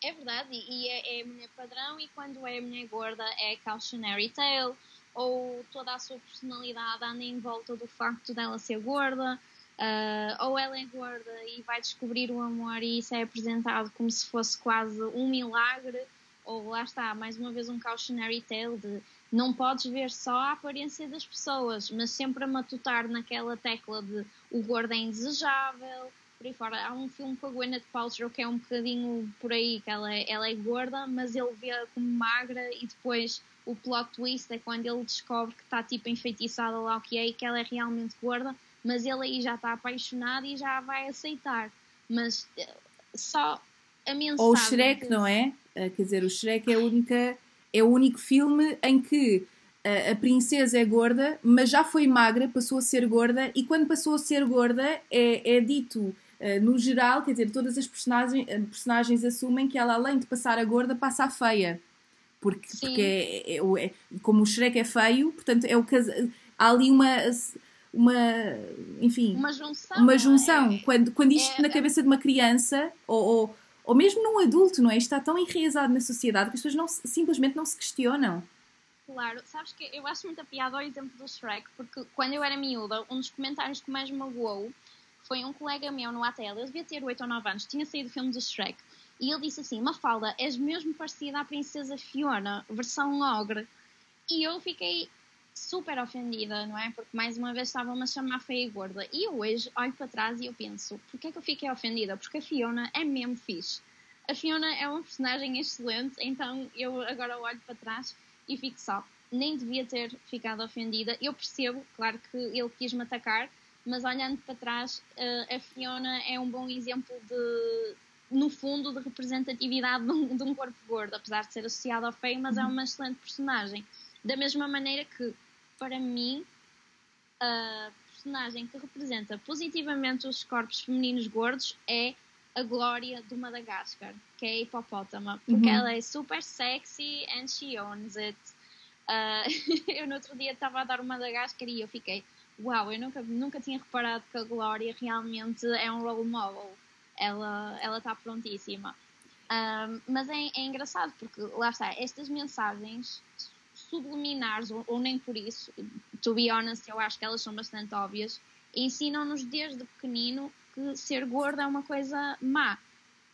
É verdade, e é, é a mulher padrão, e quando é a mulher gorda é cautionary tale, ou toda a sua personalidade anda em volta do facto dela ser gorda. Uh, ou ela é gorda e vai descobrir o amor e isso é apresentado como se fosse quase um milagre, ou lá está, mais uma vez um cautionary tale de não podes ver só a aparência das pessoas, mas sempre a matutar naquela tecla de o gordo é indesejável, por aí fora. Há um filme com a Gwyneth Paltrow que é um bocadinho por aí, que ela é, ela é gorda, mas ele vê como magra e depois o plot twist é quando ele descobre que está tipo enfeitiçada lá o que é e que ela é realmente gorda mas ele aí já está apaixonado e já vai aceitar. Mas eh, só a mensagem. Ou o Shrek, que... não é? Eh, quer dizer, o Shrek é, a única, é o único filme em que a, eh, a princesa é gorda, mas já foi magra, passou a ser gorda, e quando passou a ser gorda é, é dito. Uh, no geral, quer dizer, todas as personagens, personagens assumem que ela, além de passar a gorda, passa a feia. Porque, porque é, é, é, como o Shrek é feio, portanto, é o há ali uma uma, enfim, uma junção. Uma junção. É, quando, quando isto é, na cabeça de uma criança ou, ou, ou, mesmo num adulto, não é? Isto está tão enraizado na sociedade que as pessoas não, simplesmente não se questionam. Claro, sabes que eu acho muita piada ao exemplo do Shrek, porque quando eu era miúda, um dos comentários que mais magoou foi um colega meu no ATL, ele devia ter 8 ou 9 anos, tinha saído o filme do Shrek, e ele disse assim: Mafalda, és mesmo parecida à Princesa Fiona, versão ogre. E eu fiquei super ofendida, não é? Porque mais uma vez estavam-me a chamar feia e gorda. E eu hoje olho para trás e eu penso, porquê é que eu fiquei ofendida? Porque a Fiona é mesmo fixe. A Fiona é uma personagem excelente, então eu agora olho para trás e fico só. Nem devia ter ficado ofendida. Eu percebo, claro que ele quis me atacar, mas olhando para trás, eh, a Fiona é um bom exemplo de, no fundo, de representatividade de um, de um corpo gordo, apesar de ser associado ao feio, mas é uhum. é uma excelente personagem. Da mesma maneira que para mim, a personagem que representa positivamente os corpos femininos gordos é a Glória do Madagascar, que é a hipopótama, porque uhum. ela é super sexy and she owns it. Uh, eu no outro dia estava a dar o Madagascar e eu fiquei, uau, wow, eu nunca, nunca tinha reparado que a Glória realmente é um role model. Ela ela está prontíssima. Um, mas é, é engraçado porque lá está, estas mensagens subliminares, ou, ou, nem por isso, to be honest, eu acho que elas são bastante óbvias, ensinam-nos desde pequenino que ser gordo é uma coisa má.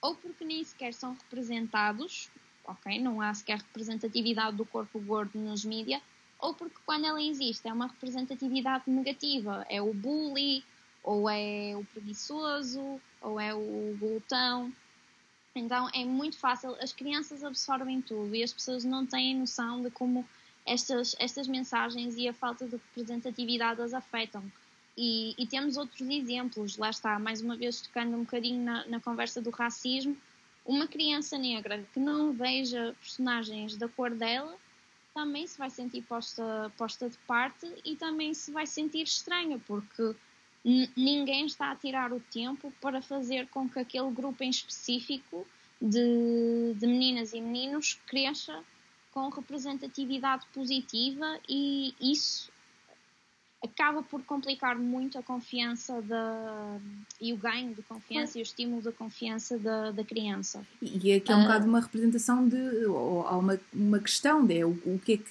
Ou porque nem sequer são representados, ok? Não há sequer representatividade do corpo gordo nos mídias, ou porque quando ela existe é uma representatividade negativa, é o bully, ou é o preguiçoso, ou é o glutão. Então é muito fácil, as crianças absorvem tudo e as pessoas não têm noção de como estas, estas mensagens e a falta de representatividade as afetam. E, e, temos outros exemplos, lá está, mais uma vez tocando um bocadinho na, na conversa do racismo, uma criança negra que não veja personagens da cor dela também se vai sentir posta, posta de parte e também se vai sentir estranha, porque ninguém está a tirar o tempo para fazer com que aquele grupo em específico de, de meninas e meninos cresça com representatividade positiva e isso acaba por complicar muito a confiança da, e o ganho de confiança e o estímulo da confiança da, da criança. E, aqui é um uh, bocado uma representação de. Ou, há uma, uma questão de o, o que é que.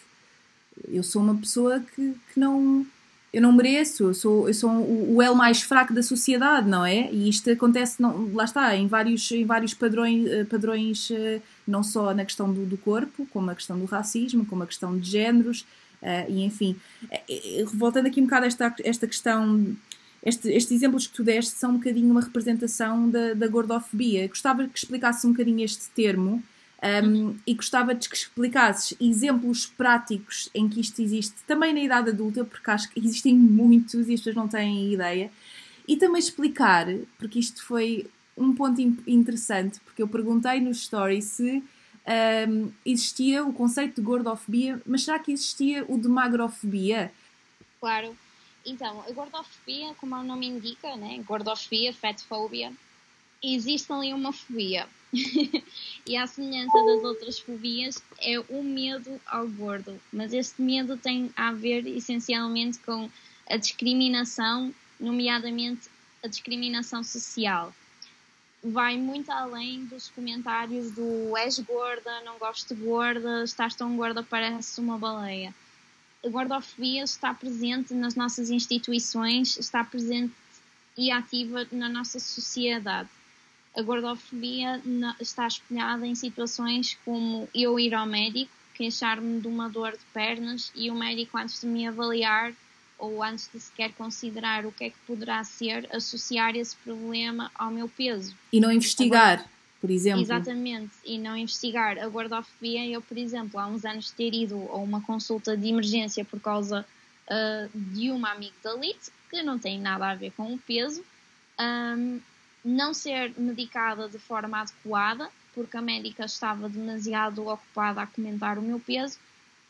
Eu sou uma pessoa que, que não eu não mereço, eu sou, eu sou o, elo mais fraco da sociedade, não é? E isto acontece, não, lá está, em vários, em vários padrões, eh, padrões, eh, não só na questão do, do corpo, como a questão do racismo, como a questão de géneros, uh, e enfim. Voltando aqui um bocado a esta, esta questão este, estes exemplos que tu deste são um bocadinho uma representação da, da gordofobia. Gostava que explicasse um bocadinho este termo um, e gostava de que explicasses exemplos práticos em que isto existe também na idade adulta, porque acho que existem muitos e as pessoas não têm ideia. E também explicar, porque isto foi um ponto interessante, porque eu perguntei no story se um, existia o conceito de gordofobia, mas será que existia o de magrofobia? Claro. Então, a gordofobia, como o nome indica, né? gordofobia, fatfobia, existe ali uma fobia. e à semelhança das outras fobias, é o medo ao gordo. Mas este medo tem a ver essencialmente com a discriminação, nomeadamente a discriminação social. Vai muito além dos comentários do és gorda, não gosto de gorda, estás tão gorda, parece uma baleia a gordofobia está presente nas nossas instituições, está presente e ativa na nossa sociedade. A gordofobia está espelhada em situações como eu ir ao médico, queixar-me de uma dor de pernas e o médico, antes de me avaliar ou antes de sequer considerar o que é que poderá ser, associar esse problema ao meu peso. E não investigar por exemplo. Exatamente, e não investigar a gordofobia. Eu, por exemplo, há uns anos ter ido a uma consulta de emergência por causa uh, de uma amigdalite, que não tem nada a ver com o peso, um, não ser medicada de forma adequada, porque a médica estava demasiado ocupada a comentar o meu peso,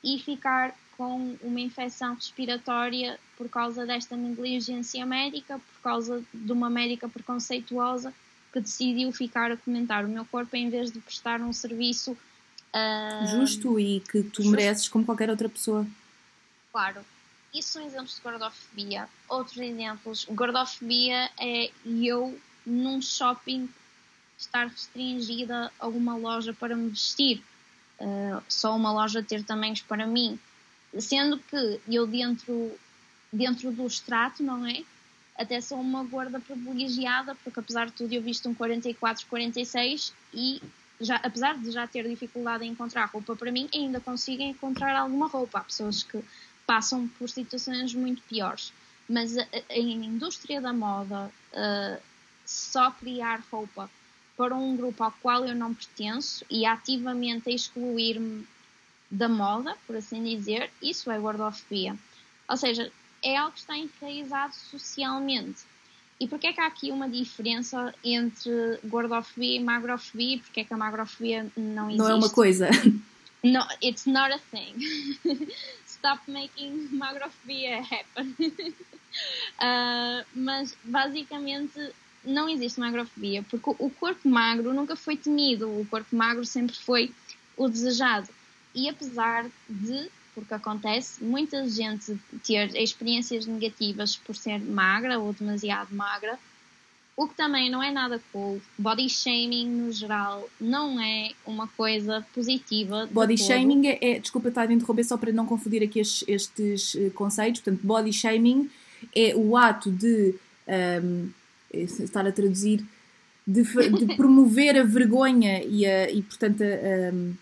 e ficar com uma infecção respiratória por causa desta negligência médica, por causa de uma médica preconceituosa que decidiu ficar a comentar o meu corpo em vez de prestar um serviço uh, justo e que tu justo. mereces como qualquer outra pessoa. Claro. Isso são exemplos de gordofobia. Outros exemplos, gordofobia é eu num shopping estar restringida a uma loja para me vestir. Uh, só uma loja ter tamanhos para mim. Sendo que eu dentro, dentro do extrato, não é? até sou uma gorda privilegiada, porque apesar de tudo eu visto um 44, 46 e já, apesar de já ter dificuldade em encontrar roupa para mim, ainda consigo encontrar alguma roupa. Há pessoas que passam por situações muito piores. Mas a, a, a indústria da moda, uh, só criar roupa para um grupo ao qual eu não pertenço e ativamente excluir-me da moda, por assim dizer, isso é gordofobia. Ou seja, é algo que está enraizado socialmente. E porquê é que há aqui uma diferença entre gordofobia e magrofobia? Porquê é que a magrofobia não existe? Não é uma coisa. No, it's not a thing. Stop making magrofobia happen. uh, mas basicamente não existe magrofobia, porque o corpo magro nunca foi temido, o corpo magro sempre foi o desejado. E apesar de porque acontece muita gente ter experiências negativas por ser magra ou demasiado magra, o que também não é nada cool. Body shaming, no geral, não é uma coisa positiva. Body shaming é, é, desculpa estar a interromper só para não confundir aqui estes, estes eh, conceitos. Portanto, body shaming é o ato de um, estar a traduzir de, de promover a vergonha e, a, e portanto, a, um,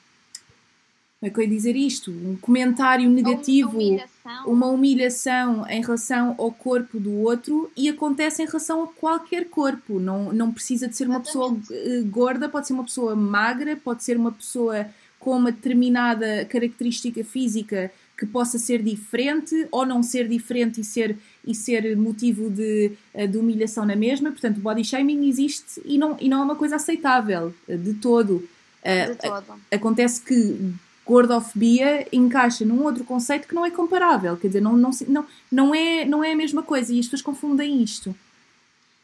como é que eu ia dizer isto? Um comentário negativo, uma humilhação. uma humilhação em relação ao corpo do outro e acontece em relação a qualquer corpo. Não, não precisa de ser uma pessoa eh, gorda, pode ser uma pessoa magra, pode ser uma pessoa com uma determinada característica física que possa ser diferente ou não ser diferente e ser, e ser motivo de, eh, de humilhação na mesma. Portanto, body shaming existe e não, e não é uma coisa aceitável eh, de todo. De todo. Acontece que gordofobia encaixa num outro conceito que não é comparável, quer dizer, não, não, não, não, é, não é a mesma coisa e as pessoas confundem isto.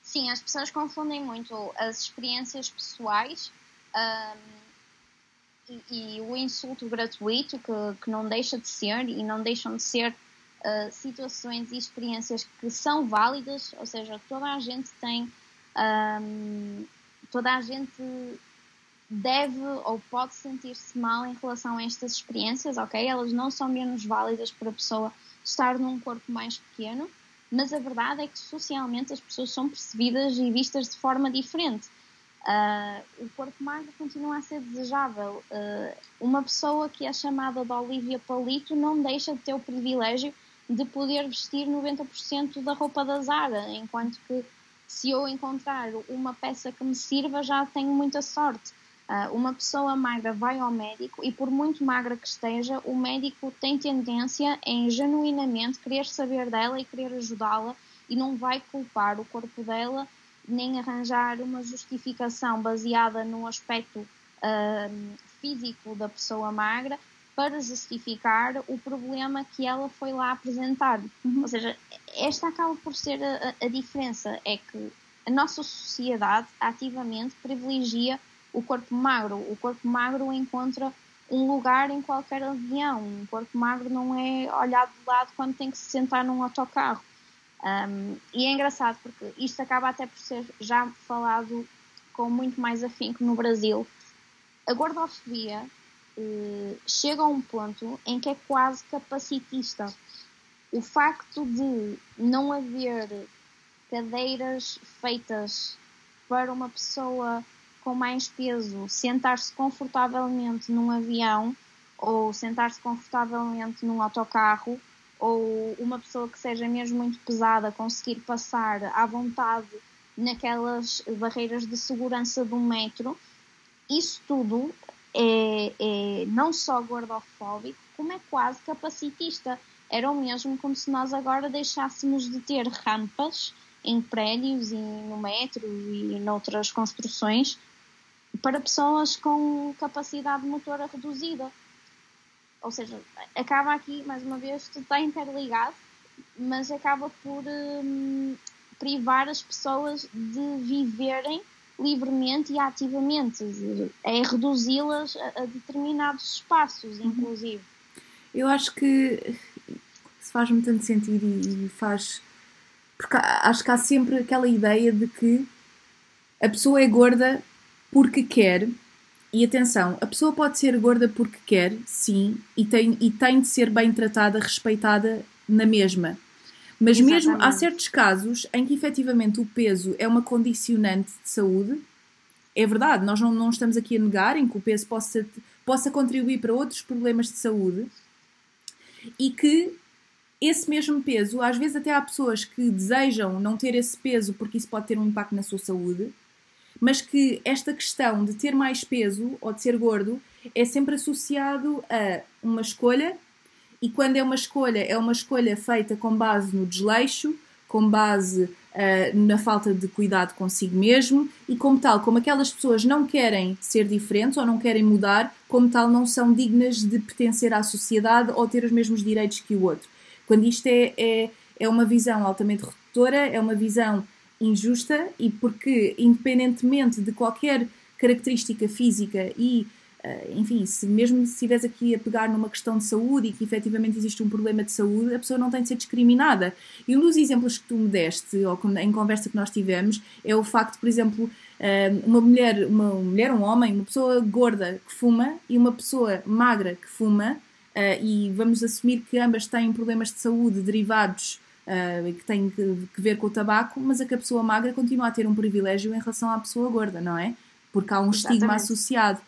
Sim, as pessoas confundem muito as experiências pessoais um, e, o insulto gratuito, que, que não deixa de ser e não deixam de ser uh, situações e experiências que são válidas, ou seja, toda a gente tem. Um, toda a gente deve ou pode sentir-se mal em relação a estas experiências, ok? Elas não são menos válidas para a pessoa estar num corpo mais pequeno, mas a verdade é que socialmente as pessoas são percebidas e vistas de forma diferente. Uh, o corpo magro continua a ser desejável. Uh, uma pessoa que é chamada de Olivia Palito não deixa de ter o privilégio de poder vestir 90% da roupa da Zara, enquanto que se eu encontrar uma peça que me sirva já tenho muita sorte. Uh, uma pessoa magra vai ao médico e, por muito magra que esteja, o médico tem tendência em genuinamente querer saber dela e querer ajudá-la e não vai culpar o corpo dela nem arranjar uma justificação baseada no aspecto uh, físico da pessoa magra para justificar o problema que ela foi lá apresentar. Uhum. Ou seja, esta acaba por ser a, a diferença, é que a nossa sociedade ativamente privilegia o corpo magro. O corpo magro encontra um lugar em qualquer avião. O corpo magro não é olhado de lado quando tem que se sentar num autocarro. Um, e é engraçado porque isto acaba até por ser já falado com muito mais afinco no Brasil. A gordofobia uh, chega a um ponto em que é quase capacitista. O facto de não haver cadeiras feitas para uma pessoa com mais peso sentar-se confortavelmente num avião ou sentar-se confortavelmente num autocarro ou uma pessoa que seja mesmo muito pesada conseguir passar à vontade naquelas barreiras de segurança do metro, isso tudo é, é não só gordofóbico, como é quase capacitista. Era o mesmo como se nós agora deixássemos de ter rampas em prédios e no metro e noutras construções para pessoas com capacidade motora reduzida. Ou seja, acaba aqui, mais uma vez, tudo está interligado, mas acaba por hum, privar as pessoas de viverem livremente e ativamente, é reduzi-las a, a, determinados espaços, uhum. inclusive. Eu acho que isso faz-me tanto sentido e faz. Porque acho que há sempre aquela ideia de que a pessoa é gorda porque quer. E atenção, a pessoa pode ser gorda porque quer, sim, e tem, e tem de ser bem tratada, respeitada na mesma. Mas Exatamente. mesmo há certos casos em que efetivamente o peso é uma condicionante de saúde. É verdade, nós não, não estamos aqui a negar em que o peso possa, possa contribuir para outros problemas de saúde e que esse mesmo peso, às vezes até há pessoas que desejam não ter esse peso porque isso pode ter um impacto na sua saúde, mas que esta questão de ter mais peso ou de ser gordo é sempre associado a uma escolha e quando é uma escolha, é uma escolha feita com base no desleixo, com base uh, na falta de cuidado consigo mesmo e como tal, como aquelas pessoas não querem ser diferentes ou não querem mudar, como tal não são dignas de pertencer à sociedade ou ter os mesmos direitos que o outro. Quando isto é, é, é uma visão altamente redutora, é uma visão injusta e porque, independentemente de qualquer característica física e, uh, enfim, se mesmo se estiveres aqui a pegar numa questão de saúde e que efetivamente existe um problema de saúde, a pessoa não tem de ser discriminada. E um dos exemplos que tu me deste, ou em conversa que nós tivemos, é o facto, por exemplo, uh, uma mulher, uma mulher, um homem, uma pessoa gorda que fuma e uma pessoa magra que fuma, uh, e vamos assumir que ambas têm problemas de saúde derivados uh, que tem que, que, ver com o tabaco, mas a que a pessoa magra continua a ter um privilégio em relação à pessoa gorda, não é? Porque há um Exatamente. estigma associado.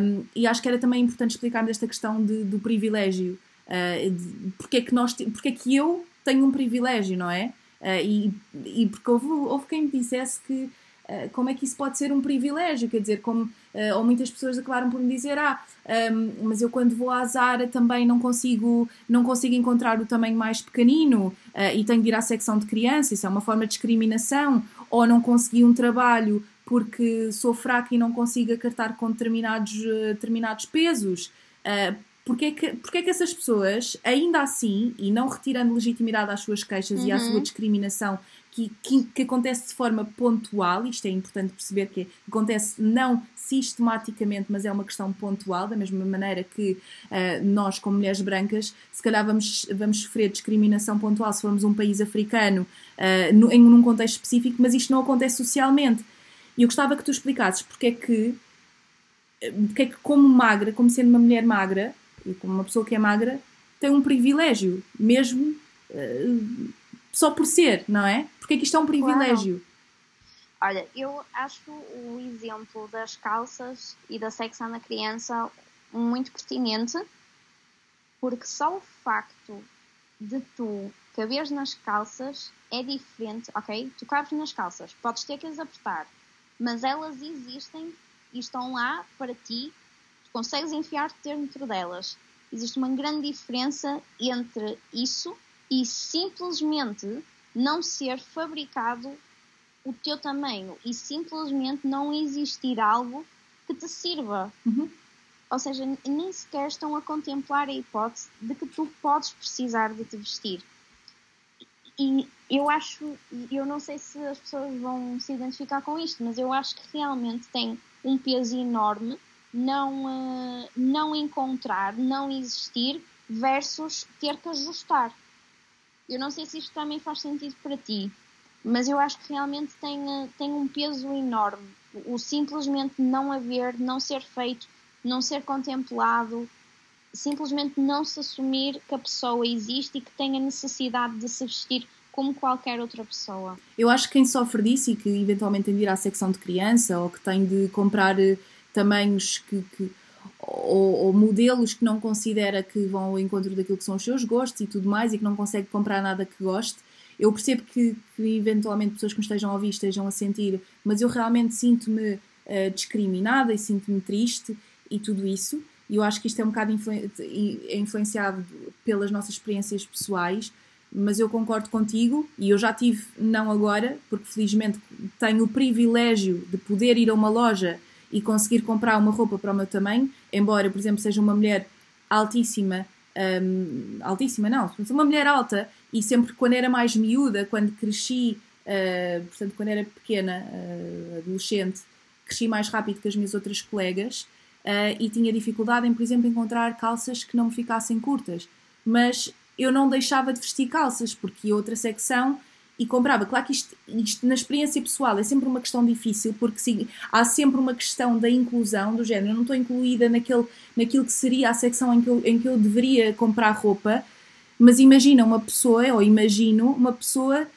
Um, e acho que era também importante explicar esta questão de, do privilégio. Uh, de, porque, é que nós, porque é que eu tenho um privilégio, não é? Uh, e, e porque houve, houve quem me dissesse que uh, como é que isso pode ser um privilégio, quer dizer, como Uh, ou muitas pessoas acabaram por me dizer: Ah, um, mas eu quando vou à Zara também não consigo, não consigo encontrar o tamanho mais pequenino uh, e tenho de ir à secção de criança, isso é uma forma de discriminação. Ou não consegui um trabalho porque sou fraca e não consigo acartar com determinados, uh, determinados pesos. Uh, porque é, que, porque é que essas pessoas, ainda assim, e não retirando legitimidade às suas queixas uhum. e à sua uhum. discriminação, que, que, que, acontece de forma pontual, isto é importante perceber que acontece não sistematicamente, mas é uma questão pontual, da mesma maneira que uh, nós, como mulheres brancas, se calhar vamos, vamos sofrer discriminação pontual se formos um país africano uh, no, em um contexto específico, mas isto não acontece socialmente. E eu gostava que tu explicasses porque é que que é que, como magra, como sendo uma mulher magra, e como uma pessoa que é magra, tem um privilégio, mesmo uh, só por ser, não é? Porque é que isto é um privilégio? Claro. Olha, eu acho o exemplo das calças e da secção da criança muito pertinente, porque só o facto de tu caberes nas calças é diferente, ok? Tu cabes nas calças, podes ter que as apertar, mas elas existem e estão lá para ti, tu consegues enfiar-te dentro delas. Existe uma grande diferença entre isso e simplesmente não ser fabricado o teu tamanho e simplesmente não existir algo que te sirva. Uhum. Ou seja, nem sequer estão a contemplar a hipótese de que tu podes precisar de te vestir. E eu acho, eu não sei se as pessoas vão se identificar com isto, mas eu acho que realmente tem um peso enorme não, uh, não encontrar, não existir, versus ter que ajustar. Eu não sei se isto também faz sentido para ti, mas eu acho que realmente tem, uh, tem um peso enorme. O simplesmente não haver, não ser feito, não ser contemplado, simplesmente não se assumir que a pessoa existe e que tem a necessidade de se vestir como qualquer outra pessoa. Eu acho que quem sofre disso e que eventualmente tem de ir à secção de criança ou que tem de comprar eh, tamanhos que, que ou, ou, modelos que não considera que vão ao encontro daquilo que são os seus gostos e tudo mais e que não consegue comprar nada que goste. Eu percebo que, que eventualmente pessoas que me estejam a ouvir estejam a sentir, mas eu realmente sinto-me uh, discriminada e sinto-me triste e tudo isso. E eu acho que isto é um bocado é influenciado pelas nossas experiências pessoais, mas eu concordo contigo e eu já tive, não agora, porque felizmente tenho o privilégio de poder ir a uma loja e conseguir comprar uma roupa para o meu tamanho, embora, por exemplo, seja uma mulher altíssima, um, altíssima não, mas uma mulher alta e sempre quando era mais miúda, quando cresci, uh, portanto, quando era pequena, uh, adolescente, cresci mais rápido que as minhas outras colegas uh, e tinha dificuldade em, por exemplo, encontrar calças que não me ficassem curtas. Mas eu não deixava de vestir calças, porque outra secção e comprava. Claro que isto, isto, na experiência pessoal é sempre uma questão difícil, porque sim, há sempre uma questão da inclusão, do género. Eu não estou incluída naquele, naquilo que seria a secção em que, eu, em que eu deveria comprar roupa, mas imagina uma pessoa, ou imagino uma pessoa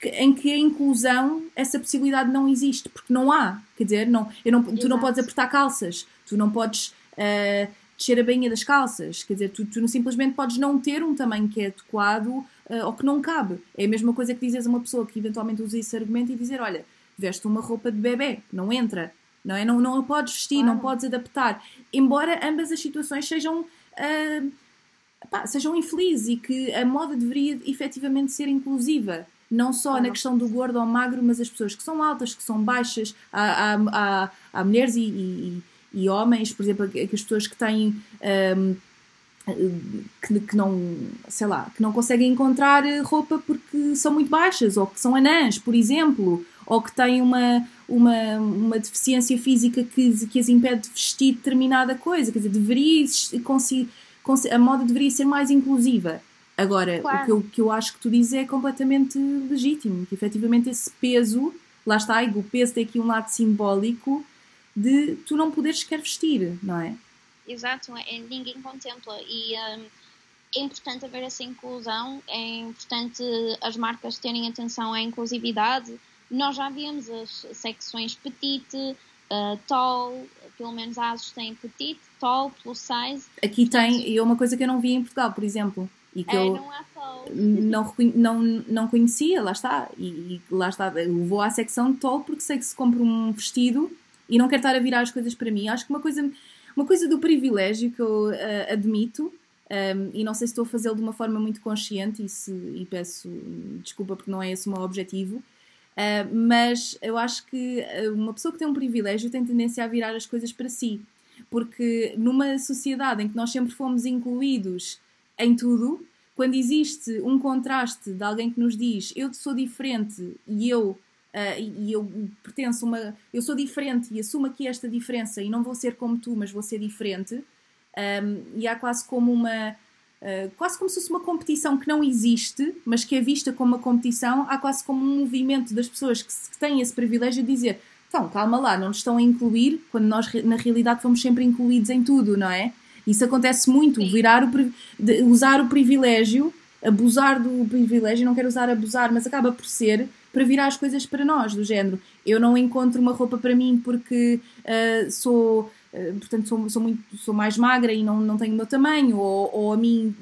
que, em que a inclusão, essa possibilidade não existe, porque não há. Quer dizer, não, eu não, tu não podes apertar calças, tu não podes. Uh, descer a bainha das calças. Quer dizer, tu, tu simplesmente podes não ter um tamanho que é adequado ou que não cabe. É a mesma coisa que dizes a uma pessoa que eventualmente usa esse argumento e dizer: olha, veste uma roupa de bebê, não entra. Não, é? não, não a podes vestir, claro. não podes adaptar. Embora ambas as situações sejam, uh, pá, sejam infelizes e que a moda deveria efetivamente ser inclusiva não só claro. na questão do gordo ou magro, mas as pessoas que são altas, que são baixas, há, há, há, há mulheres e, e, e homens, por exemplo, que as pessoas que têm um, que, que, não, sei lá, que não conseguem encontrar roupa porque são muito baixas, ou que são anãs, por exemplo, ou que têm uma, uma, uma deficiência física que, que as impede de vestir determinada coisa. Quer dizer, deveria a moda deveria ser mais inclusiva. Agora, claro. o que eu, que eu acho que tu dizes é completamente legítimo, que efetivamente esse peso, lá está, o peso tem aqui um lado simbólico de tu não poderes sequer vestir, não é? Exato, é, ninguém contempla e um, é importante haver essa inclusão, é importante as marcas terem atenção à inclusividade. Nós já vimos as secções petite, uh, tall, pelo menos a ASUS tem petite, tall, plus size. Aqui tem, e é uma coisa que eu não vi em Portugal, por exemplo. E que é, eu não, há tall. não, não, não conhecia, lá está. E, e lá está, eu vou à secção tall porque sei que se compra um vestido e não quero estar a virar as coisas para mim. Acho que uma coisa, uma coisa do privilégio que eu uh, admito, um, e não sei se estou a fazê-lo de uma forma muito consciente, e, se, e, peço desculpa porque não é esse o meu objetivo, uh, mas eu acho que uma pessoa que tem um privilégio tem tendência a virar as coisas para si. Porque numa sociedade em que nós sempre fomos incluídos em tudo, quando existe um contraste de alguém que nos diz eu sou diferente e eu uh, e, eu pertenço uma. Eu sou diferente e assumo aqui esta diferença e não vou ser como tu, mas vou ser diferente. Um, e há quase como uma. Uh, quase como se fosse uma competição que não existe, mas que é vista como uma competição, há quase como um movimento das pessoas que, que têm esse privilégio de dizer Então, calma lá, não nos estão a incluir quando nós, na realidade, fomos sempre incluídos em tudo, não é? Isso acontece muito, virar o, usar o privilégio, abusar do privilégio, não quero usar abusar, mas acaba por ser para virar as coisas para nós, do género. Eu não encontro uma roupa para mim porque uh, sou, uh, portanto, sou, sou, muito, sou mais magra e não, não tenho o meu tamanho, ou, ou a mim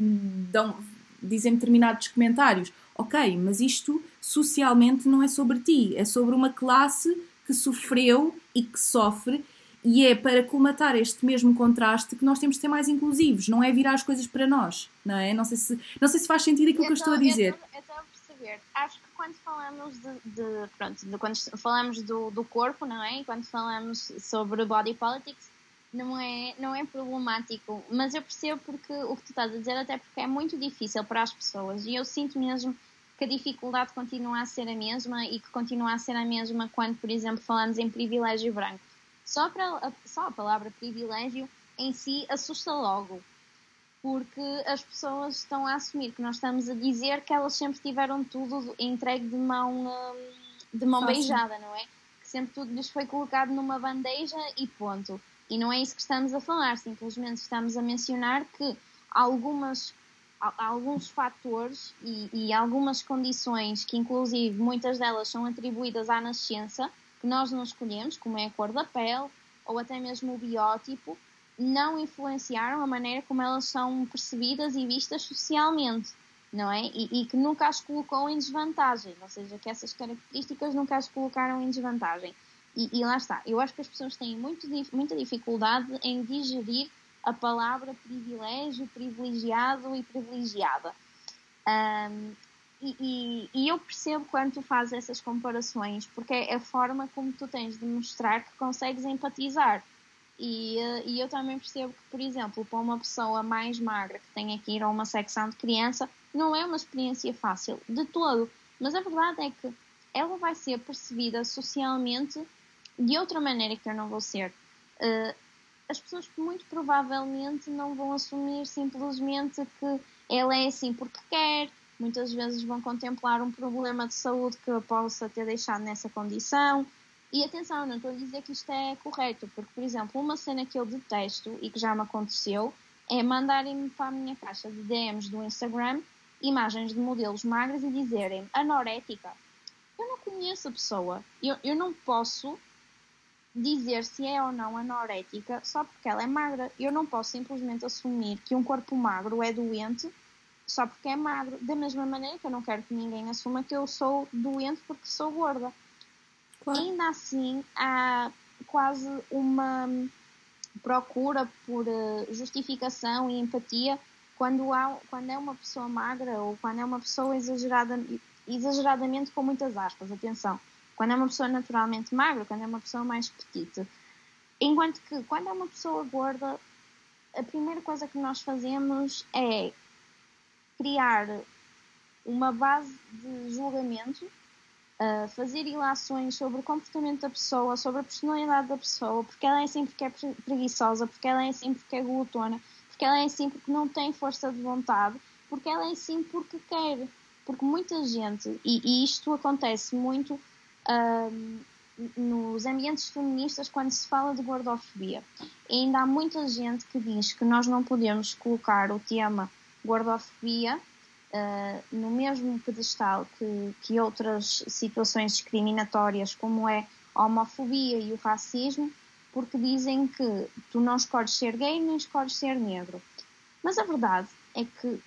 dão, dizem determinados comentários. Ok, mas isto socialmente não é sobre ti, é sobre uma classe que sofreu e que sofre e é para colmatar este mesmo contraste que nós temos de ser mais inclusivos, não é virar as coisas para nós, não é? Não sei se, não sei se faz sentido aquilo então, que eu estou a dizer. Eu estou a perceber. Acho que quando falamos de, de pronto, de, quando falamos do, do corpo, não é? Quando falamos sobre body politics, não é, não é problemático, mas eu percebo porque o que tu estás a dizer, até porque é muito difícil para as pessoas e eu sinto mesmo que a dificuldade continua a ser a mesma e que continua a ser a mesma quando, por exemplo, falamos em privilégio branco. Só, para, só a palavra privilégio em si assusta logo, porque as pessoas estão a assumir que nós estamos a dizer que elas sempre tiveram tudo entregue de mão, hum, de mão beijada, não é? Que sempre tudo lhes foi colocado numa bandeja e ponto. E não é isso que estamos a falar, simplesmente estamos a mencionar que algumas alguns fatores e, e, algumas condições que, inclusive, muitas delas são atribuídas à nascença, que nós não escolhemos, como é a cor da pele ou até mesmo o biótipo, não influenciaram a maneira como elas são percebidas e vistas socialmente, não é? E, e que nunca as colocou em desvantagem, ou seja, que essas características nunca as colocaram em desvantagem. E, e lá está, eu acho que as pessoas têm muito, muita dificuldade em digerir a palavra privilégio, privilegiado e privilegiada. Um, e, e, e, eu percebo quando tu fazes essas comparações, porque é a forma como tu tens de mostrar que consegues empatizar. E, eh, e eu também percebo que, por exemplo, para uma pessoa mais magra que tenha que ir a uma secção de criança, não é uma experiência fácil de todo. Mas a verdade é que ela vai ser percebida socialmente de outra maneira que eu não vou ser. Uh, as pessoas muito provavelmente não vão assumir simplesmente que ela é assim porque quer, muitas vezes vão contemplar um problema de saúde que a possa ter deixado nessa condição. E atenção, não estou a dizer que isto é correto, porque, por exemplo, uma cena que eu detesto e que já me aconteceu é mandarem-me para a minha caixa de DMs do Instagram imagens de modelos magras e dizerem anorética. Eu não conheço a pessoa, eu, eu não posso dizer se é ou não anorética só porque ela é magra. Eu não posso simplesmente assumir que um corpo magro é doente só porque é magro. Da mesma maneira que eu não quero que ninguém assuma que eu sou doente porque sou gorda. Claro. Ainda assim, há quase uma procura por eh, justificação e empatia quando, há, quando é uma pessoa magra ou quando é uma pessoa exagerada, exageradamente com muitas aspas. Atenção quando é uma pessoa naturalmente magra, quando é uma pessoa mais petite. Enquanto que quando é uma pessoa gorda, a primeira coisa que nós fazemos é criar uma base de julgamento, uh, fazer ilações sobre o comportamento da pessoa, sobre a personalidade da pessoa, porque ela é assim porque é preguiçosa, porque ela é assim porque é glutona, porque ela é assim porque não tem força de vontade, porque ela é assim porque quer. Porque muita gente, e, e isto acontece muito um, nos ambientes feministas quando se fala de gordofobia. E ainda há muita gente que diz que nós não podemos colocar o tema gordofobia uh, no mesmo pedestal que, que outras situações discriminatórias, como é a homofobia e o racismo, porque dizem que tu não escolhes ser gay nem escolhes ser negro. Mas a verdade é que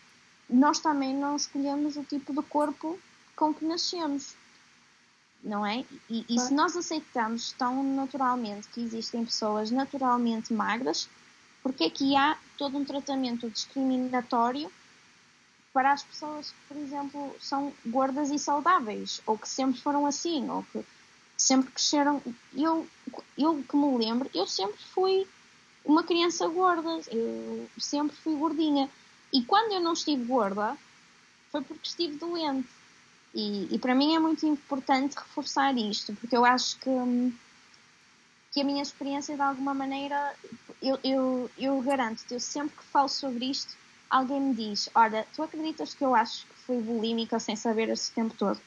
nós também não escolhemos o tipo de corpo com que nascemos não é? E, e se nós aceitamos tão naturalmente que existem pessoas naturalmente magras, porque é que há todo um tratamento discriminatório para as pessoas que, por exemplo, são gordas e saudáveis, ou que sempre foram assim, ou que sempre cresceram. Eu, eu que me lembro, eu sempre fui uma criança gorda, eu sempre fui gordinha. E quando eu não estive gorda, foi porque estive doente. E, e, para mim é muito importante reforçar isto, porque eu acho que, que a minha experiência, de alguma maneira, eu, eu, eu garanto-te, eu sempre que falo sobre isto, alguém me diz: Olha, tu acreditas que eu acho que fui bulímica sem saber esse tempo todo?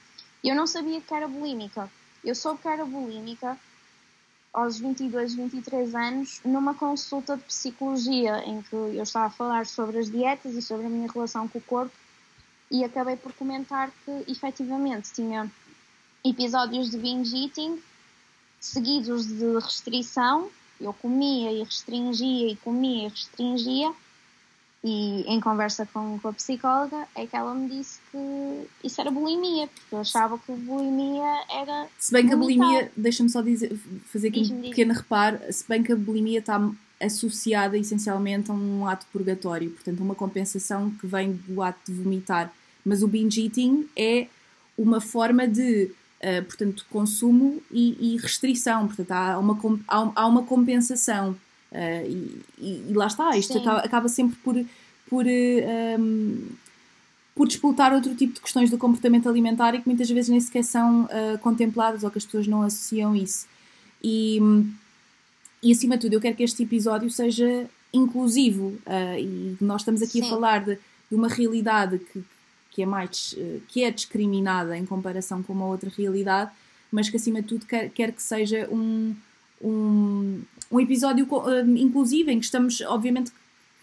Eu não sabia que era bulímica. Eu soube que era bulímica aos 22, 23 anos, numa consulta de psicologia, em que eu estava a falar sobre as dietas e sobre a minha relação com o corpo, e acabei por comentar que efetivamente tinha episódios de binge eating seguidos de restrição. Eu comia e restringia, e comia e restringia, e em conversa com, com a psicóloga é que ela me disse que isso era bulimia, porque eu achava que bulimia era. Se bem que a bulimia, deixa-me só dizer, fazer aqui um pequeno reparo, se bem que a bulimia está associada essencialmente a um ato purgatório, portanto, uma compensação que vem do ato de vomitar. Mas o binge eating é uma forma de, uh, portanto, consumo e, e, restrição, portanto, há uma, há, uma compensação. Uh, e, e, lá está, isto acaba, acaba, sempre por, por, uh, um, por disputar outro tipo de questões do comportamento alimentar e que muitas vezes nem sequer são uh, contempladas ou que as pessoas não associam isso. E, e acima de tudo, eu quero que este episódio seja inclusivo e nós estamos aqui Sim. a falar de, de, uma realidade que, que, é mais que é discriminada em comparação com uma outra realidade, mas que acima de tudo quer, quer que seja um, um, um episódio uh, inclusive em que estamos, obviamente,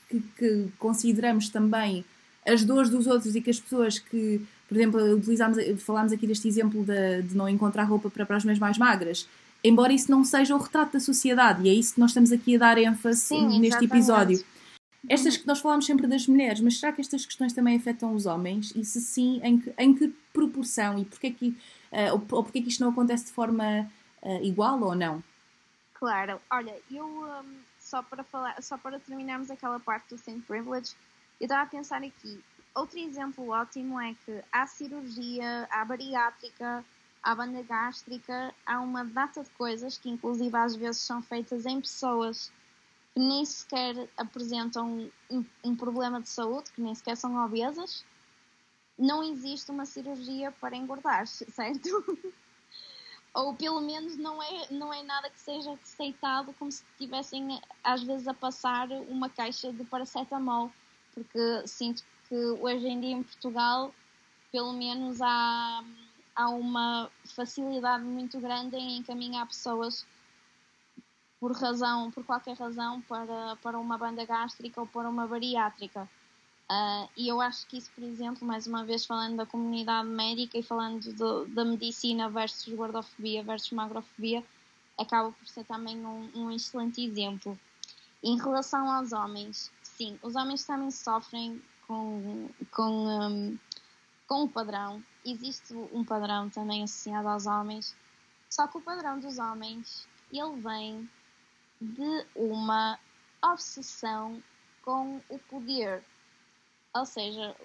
que, que, consideramos também as dores dos outros e que as pessoas que, por exemplo, utilizamos, falámos aqui deste exemplo de, de não encontrar roupa para, para as mulheres mais magras, embora isso não seja o retrato da sociedade, e é isso que nós estamos aqui a dar ênfase Sim, neste episódio. Estas que nós falamos sempre das mulheres, mas será que estas questões também afetam os homens? E se sim, em que, em que proporção? E porquê que, uh, ou porquê que isto não acontece de forma uh, igual ou não? Claro, olha, eu um, só para falar, só para terminarmos aquela parte do Saint Privilege, eu estava a pensar aqui. Outro exemplo ótimo é que há cirurgia, há bariátrica, há banda gástrica, há uma data de coisas que inclusive às vezes são feitas em pessoas que nem sequer apresentam um, um problema de saúde, que nem sequer são obesas. Não existe uma cirurgia para engordar, certo? Ou pelo menos não é, não é nada que seja receitado como se estivessem às vezes a passar uma caixa de paracetamol, porque sinto que hoje em dia em Portugal pelo menos há, há uma facilidade muito grande em encaminhar pessoas por razão, por qualquer razão, para, para uma banda gástrica ou para uma bariátrica. Uh, e eu acho que isso, por exemplo, mais uma vez falando da comunidade médica e falando do, da medicina versus gordofobia versus magrofobia, acaba por ser também um, um excelente exemplo. Em relação aos homens, sim, os homens também sofrem com, com, um, com o padrão. Existe um padrão também associado aos homens, só que o padrão dos homens ele vem de uma obsessão com o poder ou seja,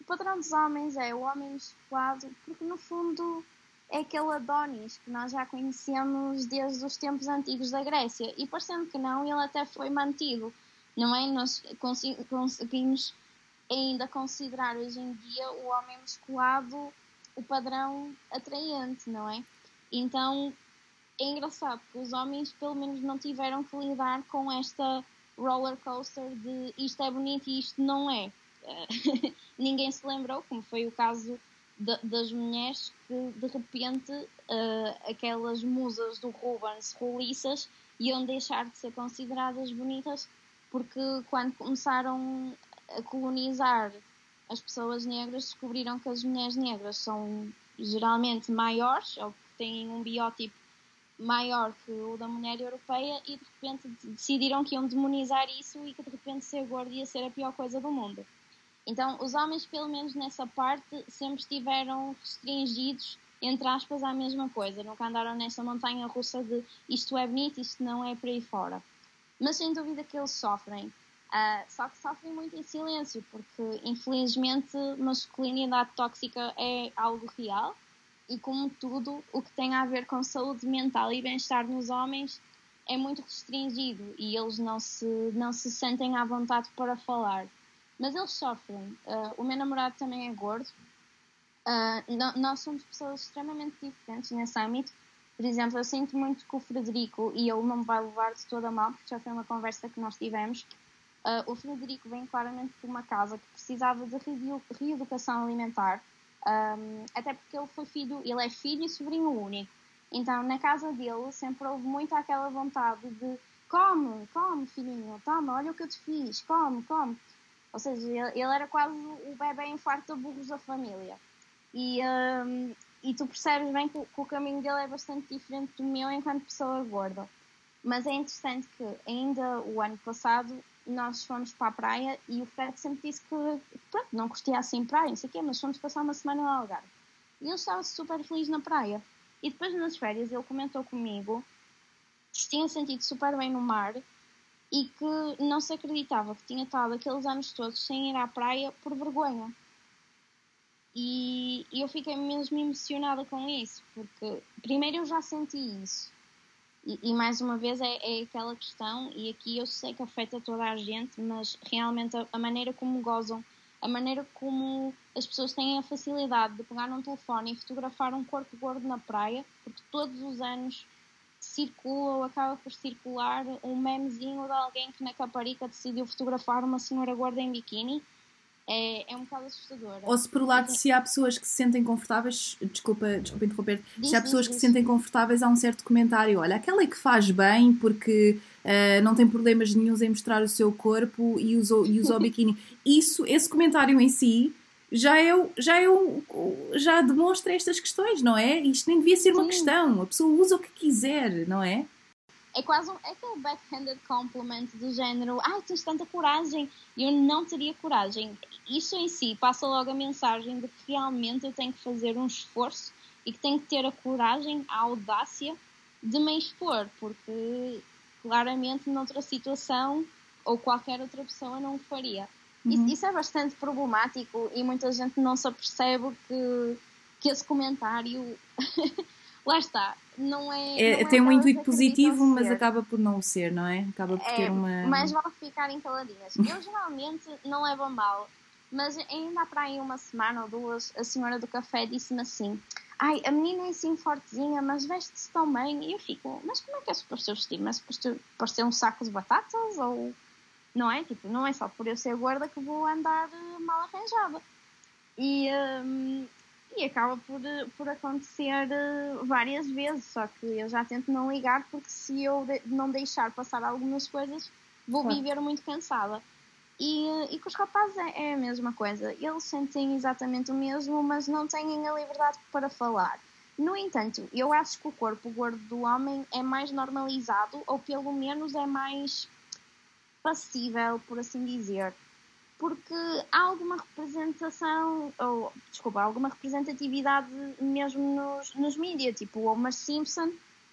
o padrão dos homens é o homem musculado, porque no fundo é aquele Adonis que nós já conhecemos desde os tempos antigos da Grécia. E parecendo que não, ele até foi mantido, não é? Nós conseguimos ainda considerar hoje em dia o homem musculado o padrão atraente, não é? Então é engraçado porque os homens pelo menos não tiveram que lidar com esta roller coaster de isto é bonito e isto não é. ninguém se lembrou, como foi o caso de, das mulheres que de repente uh, aquelas musas do Rubens roliças iam deixar de ser consideradas bonitas porque quando começaram a colonizar as pessoas negras descobriram que as mulheres negras são geralmente maiores ou têm um biótipo maior que o da mulher europeia e de repente decidiram que iam demonizar isso e que de repente ser gordo ia ser a pior coisa do mundo. Então, os homens, pelo menos nessa parte, sempre estiveram restringidos, entre aspas, à mesma coisa. Nunca andaram nessa montanha russa de isto é bonito, isto não é para aí fora. Mas sem dúvida que eles sofrem. Uh, só que sofrem muito em silêncio, porque infelizmente masculinidade tóxica é algo real e, como tudo, o que tem a ver com saúde mental e bem-estar nos homens é muito restringido e eles não se, não se sentem à vontade para falar mas eles sofrem. Uh, o meu namorado também é gordo. Uh, nós somos pessoas extremamente diferentes nesse âmbito. Por exemplo, eu sinto muito que o Frederico, e ele não me vai levar de toda mal, porque já foi uma conversa que nós tivemos, uh, o Frederico vem claramente de uma casa que precisava de reeducação alimentar, um, até porque ele foi filho, ele é filho e sobrinho único. Então, na casa dele, sempre houve muito aquela vontade de come, come, filhinho, toma, olha o que eu te fiz, come, come. Ou seja, ele, era quase o bebê infarto burros da família. E, um, e tu percebes bem que, que, o caminho dele é bastante diferente do meu enquanto pessoa gorda. Mas é interessante que ainda o ano passado nós fomos para a praia e o Fred sempre disse que pronto, não curtia assim praia, não sei o quê, mas fomos passar uma semana no Algarve. E ele estava super feliz na praia. E depois nas férias ele comentou comigo que se tinha sentido super bem no mar e que não se acreditava que tinha estado aqueles anos todos sem ir à praia por vergonha. E, eu fiquei mesmo emocionada com isso, porque primeiro eu já senti isso. E, e mais uma vez é, é, aquela questão, e aqui eu sei que afeta toda a gente, mas realmente a, a maneira como gozam, a maneira como as pessoas têm a facilidade de pegar num telefone e fotografar um corpo gordo na praia, porque todos os anos circula ou acaba por circular um memezinho de alguém que na Caparica decidiu fotografar uma senhora gorda em biquíni. É, é um bocado assustador. Ou se por um lado, se há pessoas que se sentem confortáveis, desculpa, desculpa interromper, diz, se há pessoas diz, que se sentem confortáveis, há um certo comentário. Olha, aquela é que faz bem porque uh, não tem problemas nenhums em mostrar o seu corpo e usa, e usa o biquíni. Isso, esse comentário em si já é, já é já demonstra estas questões, não é? Isto nem devia ser uma Sim. questão. A pessoa usa o que quiser, não é? É quase um, é aquele backhanded compliment do género, ai, ah, tens tanta coragem, eu não teria coragem. Isso em si passa logo a mensagem de que realmente eu tenho que fazer um esforço e que tenho que ter a coragem, a audácia de me expor, porque claramente noutra situação ou qualquer outra pessoa não o faria. Uhum. Isso, é bastante problemático e muita gente não se apercebe que, que esse comentário. lá está, não é. é não tem é um intuito positivo, mas acaba por não ser, não é? Acaba por é, ter uma. Mas vão ficarem caladinhas. Eu geralmente não levo mal, mas ainda para aí uma semana ou duas, a senhora do café disse-me assim: Ai, a menina é assim fortezinha, mas veste-se tão bem. E eu fico: Mas como é que é suposto eu vestir? Mas suposto parecer um saco de batatas? Ou não é? Tipo, não é só por eu ser gorda que vou andar eh, mal arranjada. E, um, e acaba por, por acontecer eh, várias vezes, só que eu já tento não ligar porque se eu de, não deixar passar algumas coisas, vou claro. viver muito cansada. E, e com os rapazes é, é, a mesma coisa. Eles sentem exatamente o mesmo, mas não têm a liberdade para falar. No entanto, eu acho que o corpo gordo do homem é mais normalizado, ou pelo menos é mais passível, por assim dizer, porque há alguma representação, ou desculpa, alguma representatividade mesmo nos, nos mídias, tipo o Homer Simpson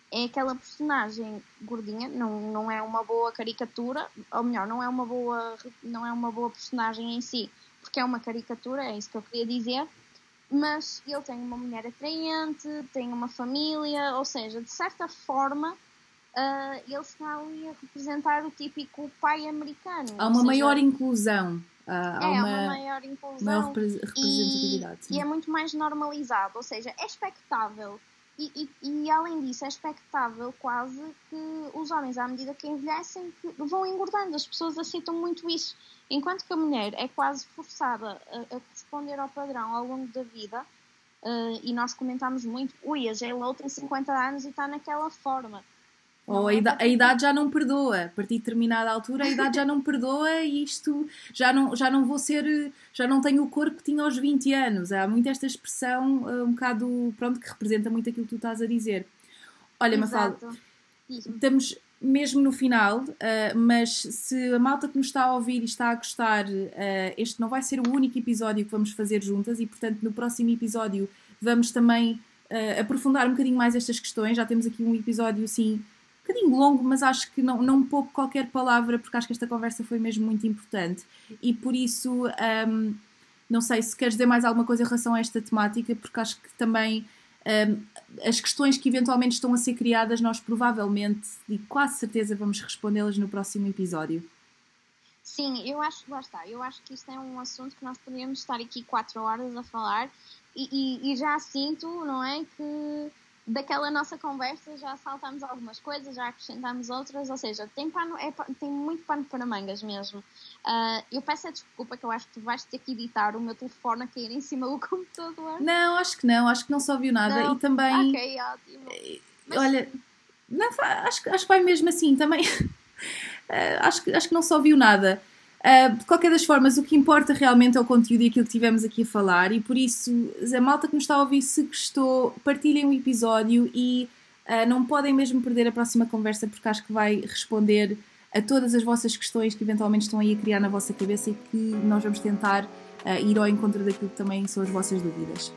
é aquela personagem gordinha, não, não é uma boa caricatura, ou melhor, não é uma boa, não é uma boa personagem em si, porque é uma caricatura, é isso que eu queria dizer, mas ele tem uma mulher atraente, tem uma família, ou seja, de certa forma uh, ele está ali a representar o típico pai americano. Há uma seja, maior inclusão. Uh, há é, uma, uma, maior inclusão. Maior representatividade. E, e, é muito mais normalizado, ou seja, é expectável. E, e, e, além disso, é expectável quase que os homens, à medida que envelhecem, vão engordando. As pessoas aceitam muito isso. Enquanto que a mulher é quase forçada a, a responder ao padrão ao longo da vida, uh, e nós comentámos muito, ui, a J-Lo tem 50 anos e está naquela forma. Ou a idade, a idade, já não perdoa. A partir de determinada altura, a idade já não perdoa e isto já não, já não vou ser. Já não tenho o corpo que tinha aos 20 anos. Há muito esta expressão, uh, um bocado. Pronto, que representa muito aquilo que tu estás a dizer. Olha, Mafalda, estamos mesmo no final, uh, mas se a malta que nos está a ouvir e está a gostar, uh, este não vai ser o único episódio que vamos fazer juntas e, portanto, no próximo episódio vamos também aprofundar um bocadinho mais estas questões. Já temos aqui um episódio, assim bocadinho longo, mas acho que não, não pouco qualquer palavra, porque acho que esta conversa foi mesmo muito importante. E por isso, um, não sei se queres dizer mais alguma coisa em relação a esta temática, porque acho que também um, as questões que eventualmente estão a ser criadas, nós provavelmente e quase certeza vamos respondê-las no próximo episódio. Sim, eu acho, lá está, eu acho que isto é um assunto que nós poderíamos estar aqui quatro horas a falar e, e, e já sinto, não é, que daquela nossa conversa já saltamos algumas coisas, já acrescentamos outras, ou seja, tem, pano, é, tem muito pano para mangas mesmo. Uh, eu peço a desculpa que eu acho que tu vais ter que editar o meu telefone a cair em cima do computador. Não, acho que não, acho que não só viu nada não. e também. Ok, ótimo. Olha, não, acho, acho que vai mesmo assim também. acho, que, acho que não só viu nada. Uh, de qualquer das formas, o que importa realmente é o conteúdo e aquilo que tivemos aqui a falar, e por isso, a malta que nos está a ouvir, se gostou, partilhem o episódio e uh, não podem mesmo perder a próxima conversa, porque acho que vai responder a todas as vossas questões que eventualmente estão aí a criar na vossa cabeça e que nós vamos tentar uh, ir ao encontro daquilo que também são as vossas dúvidas.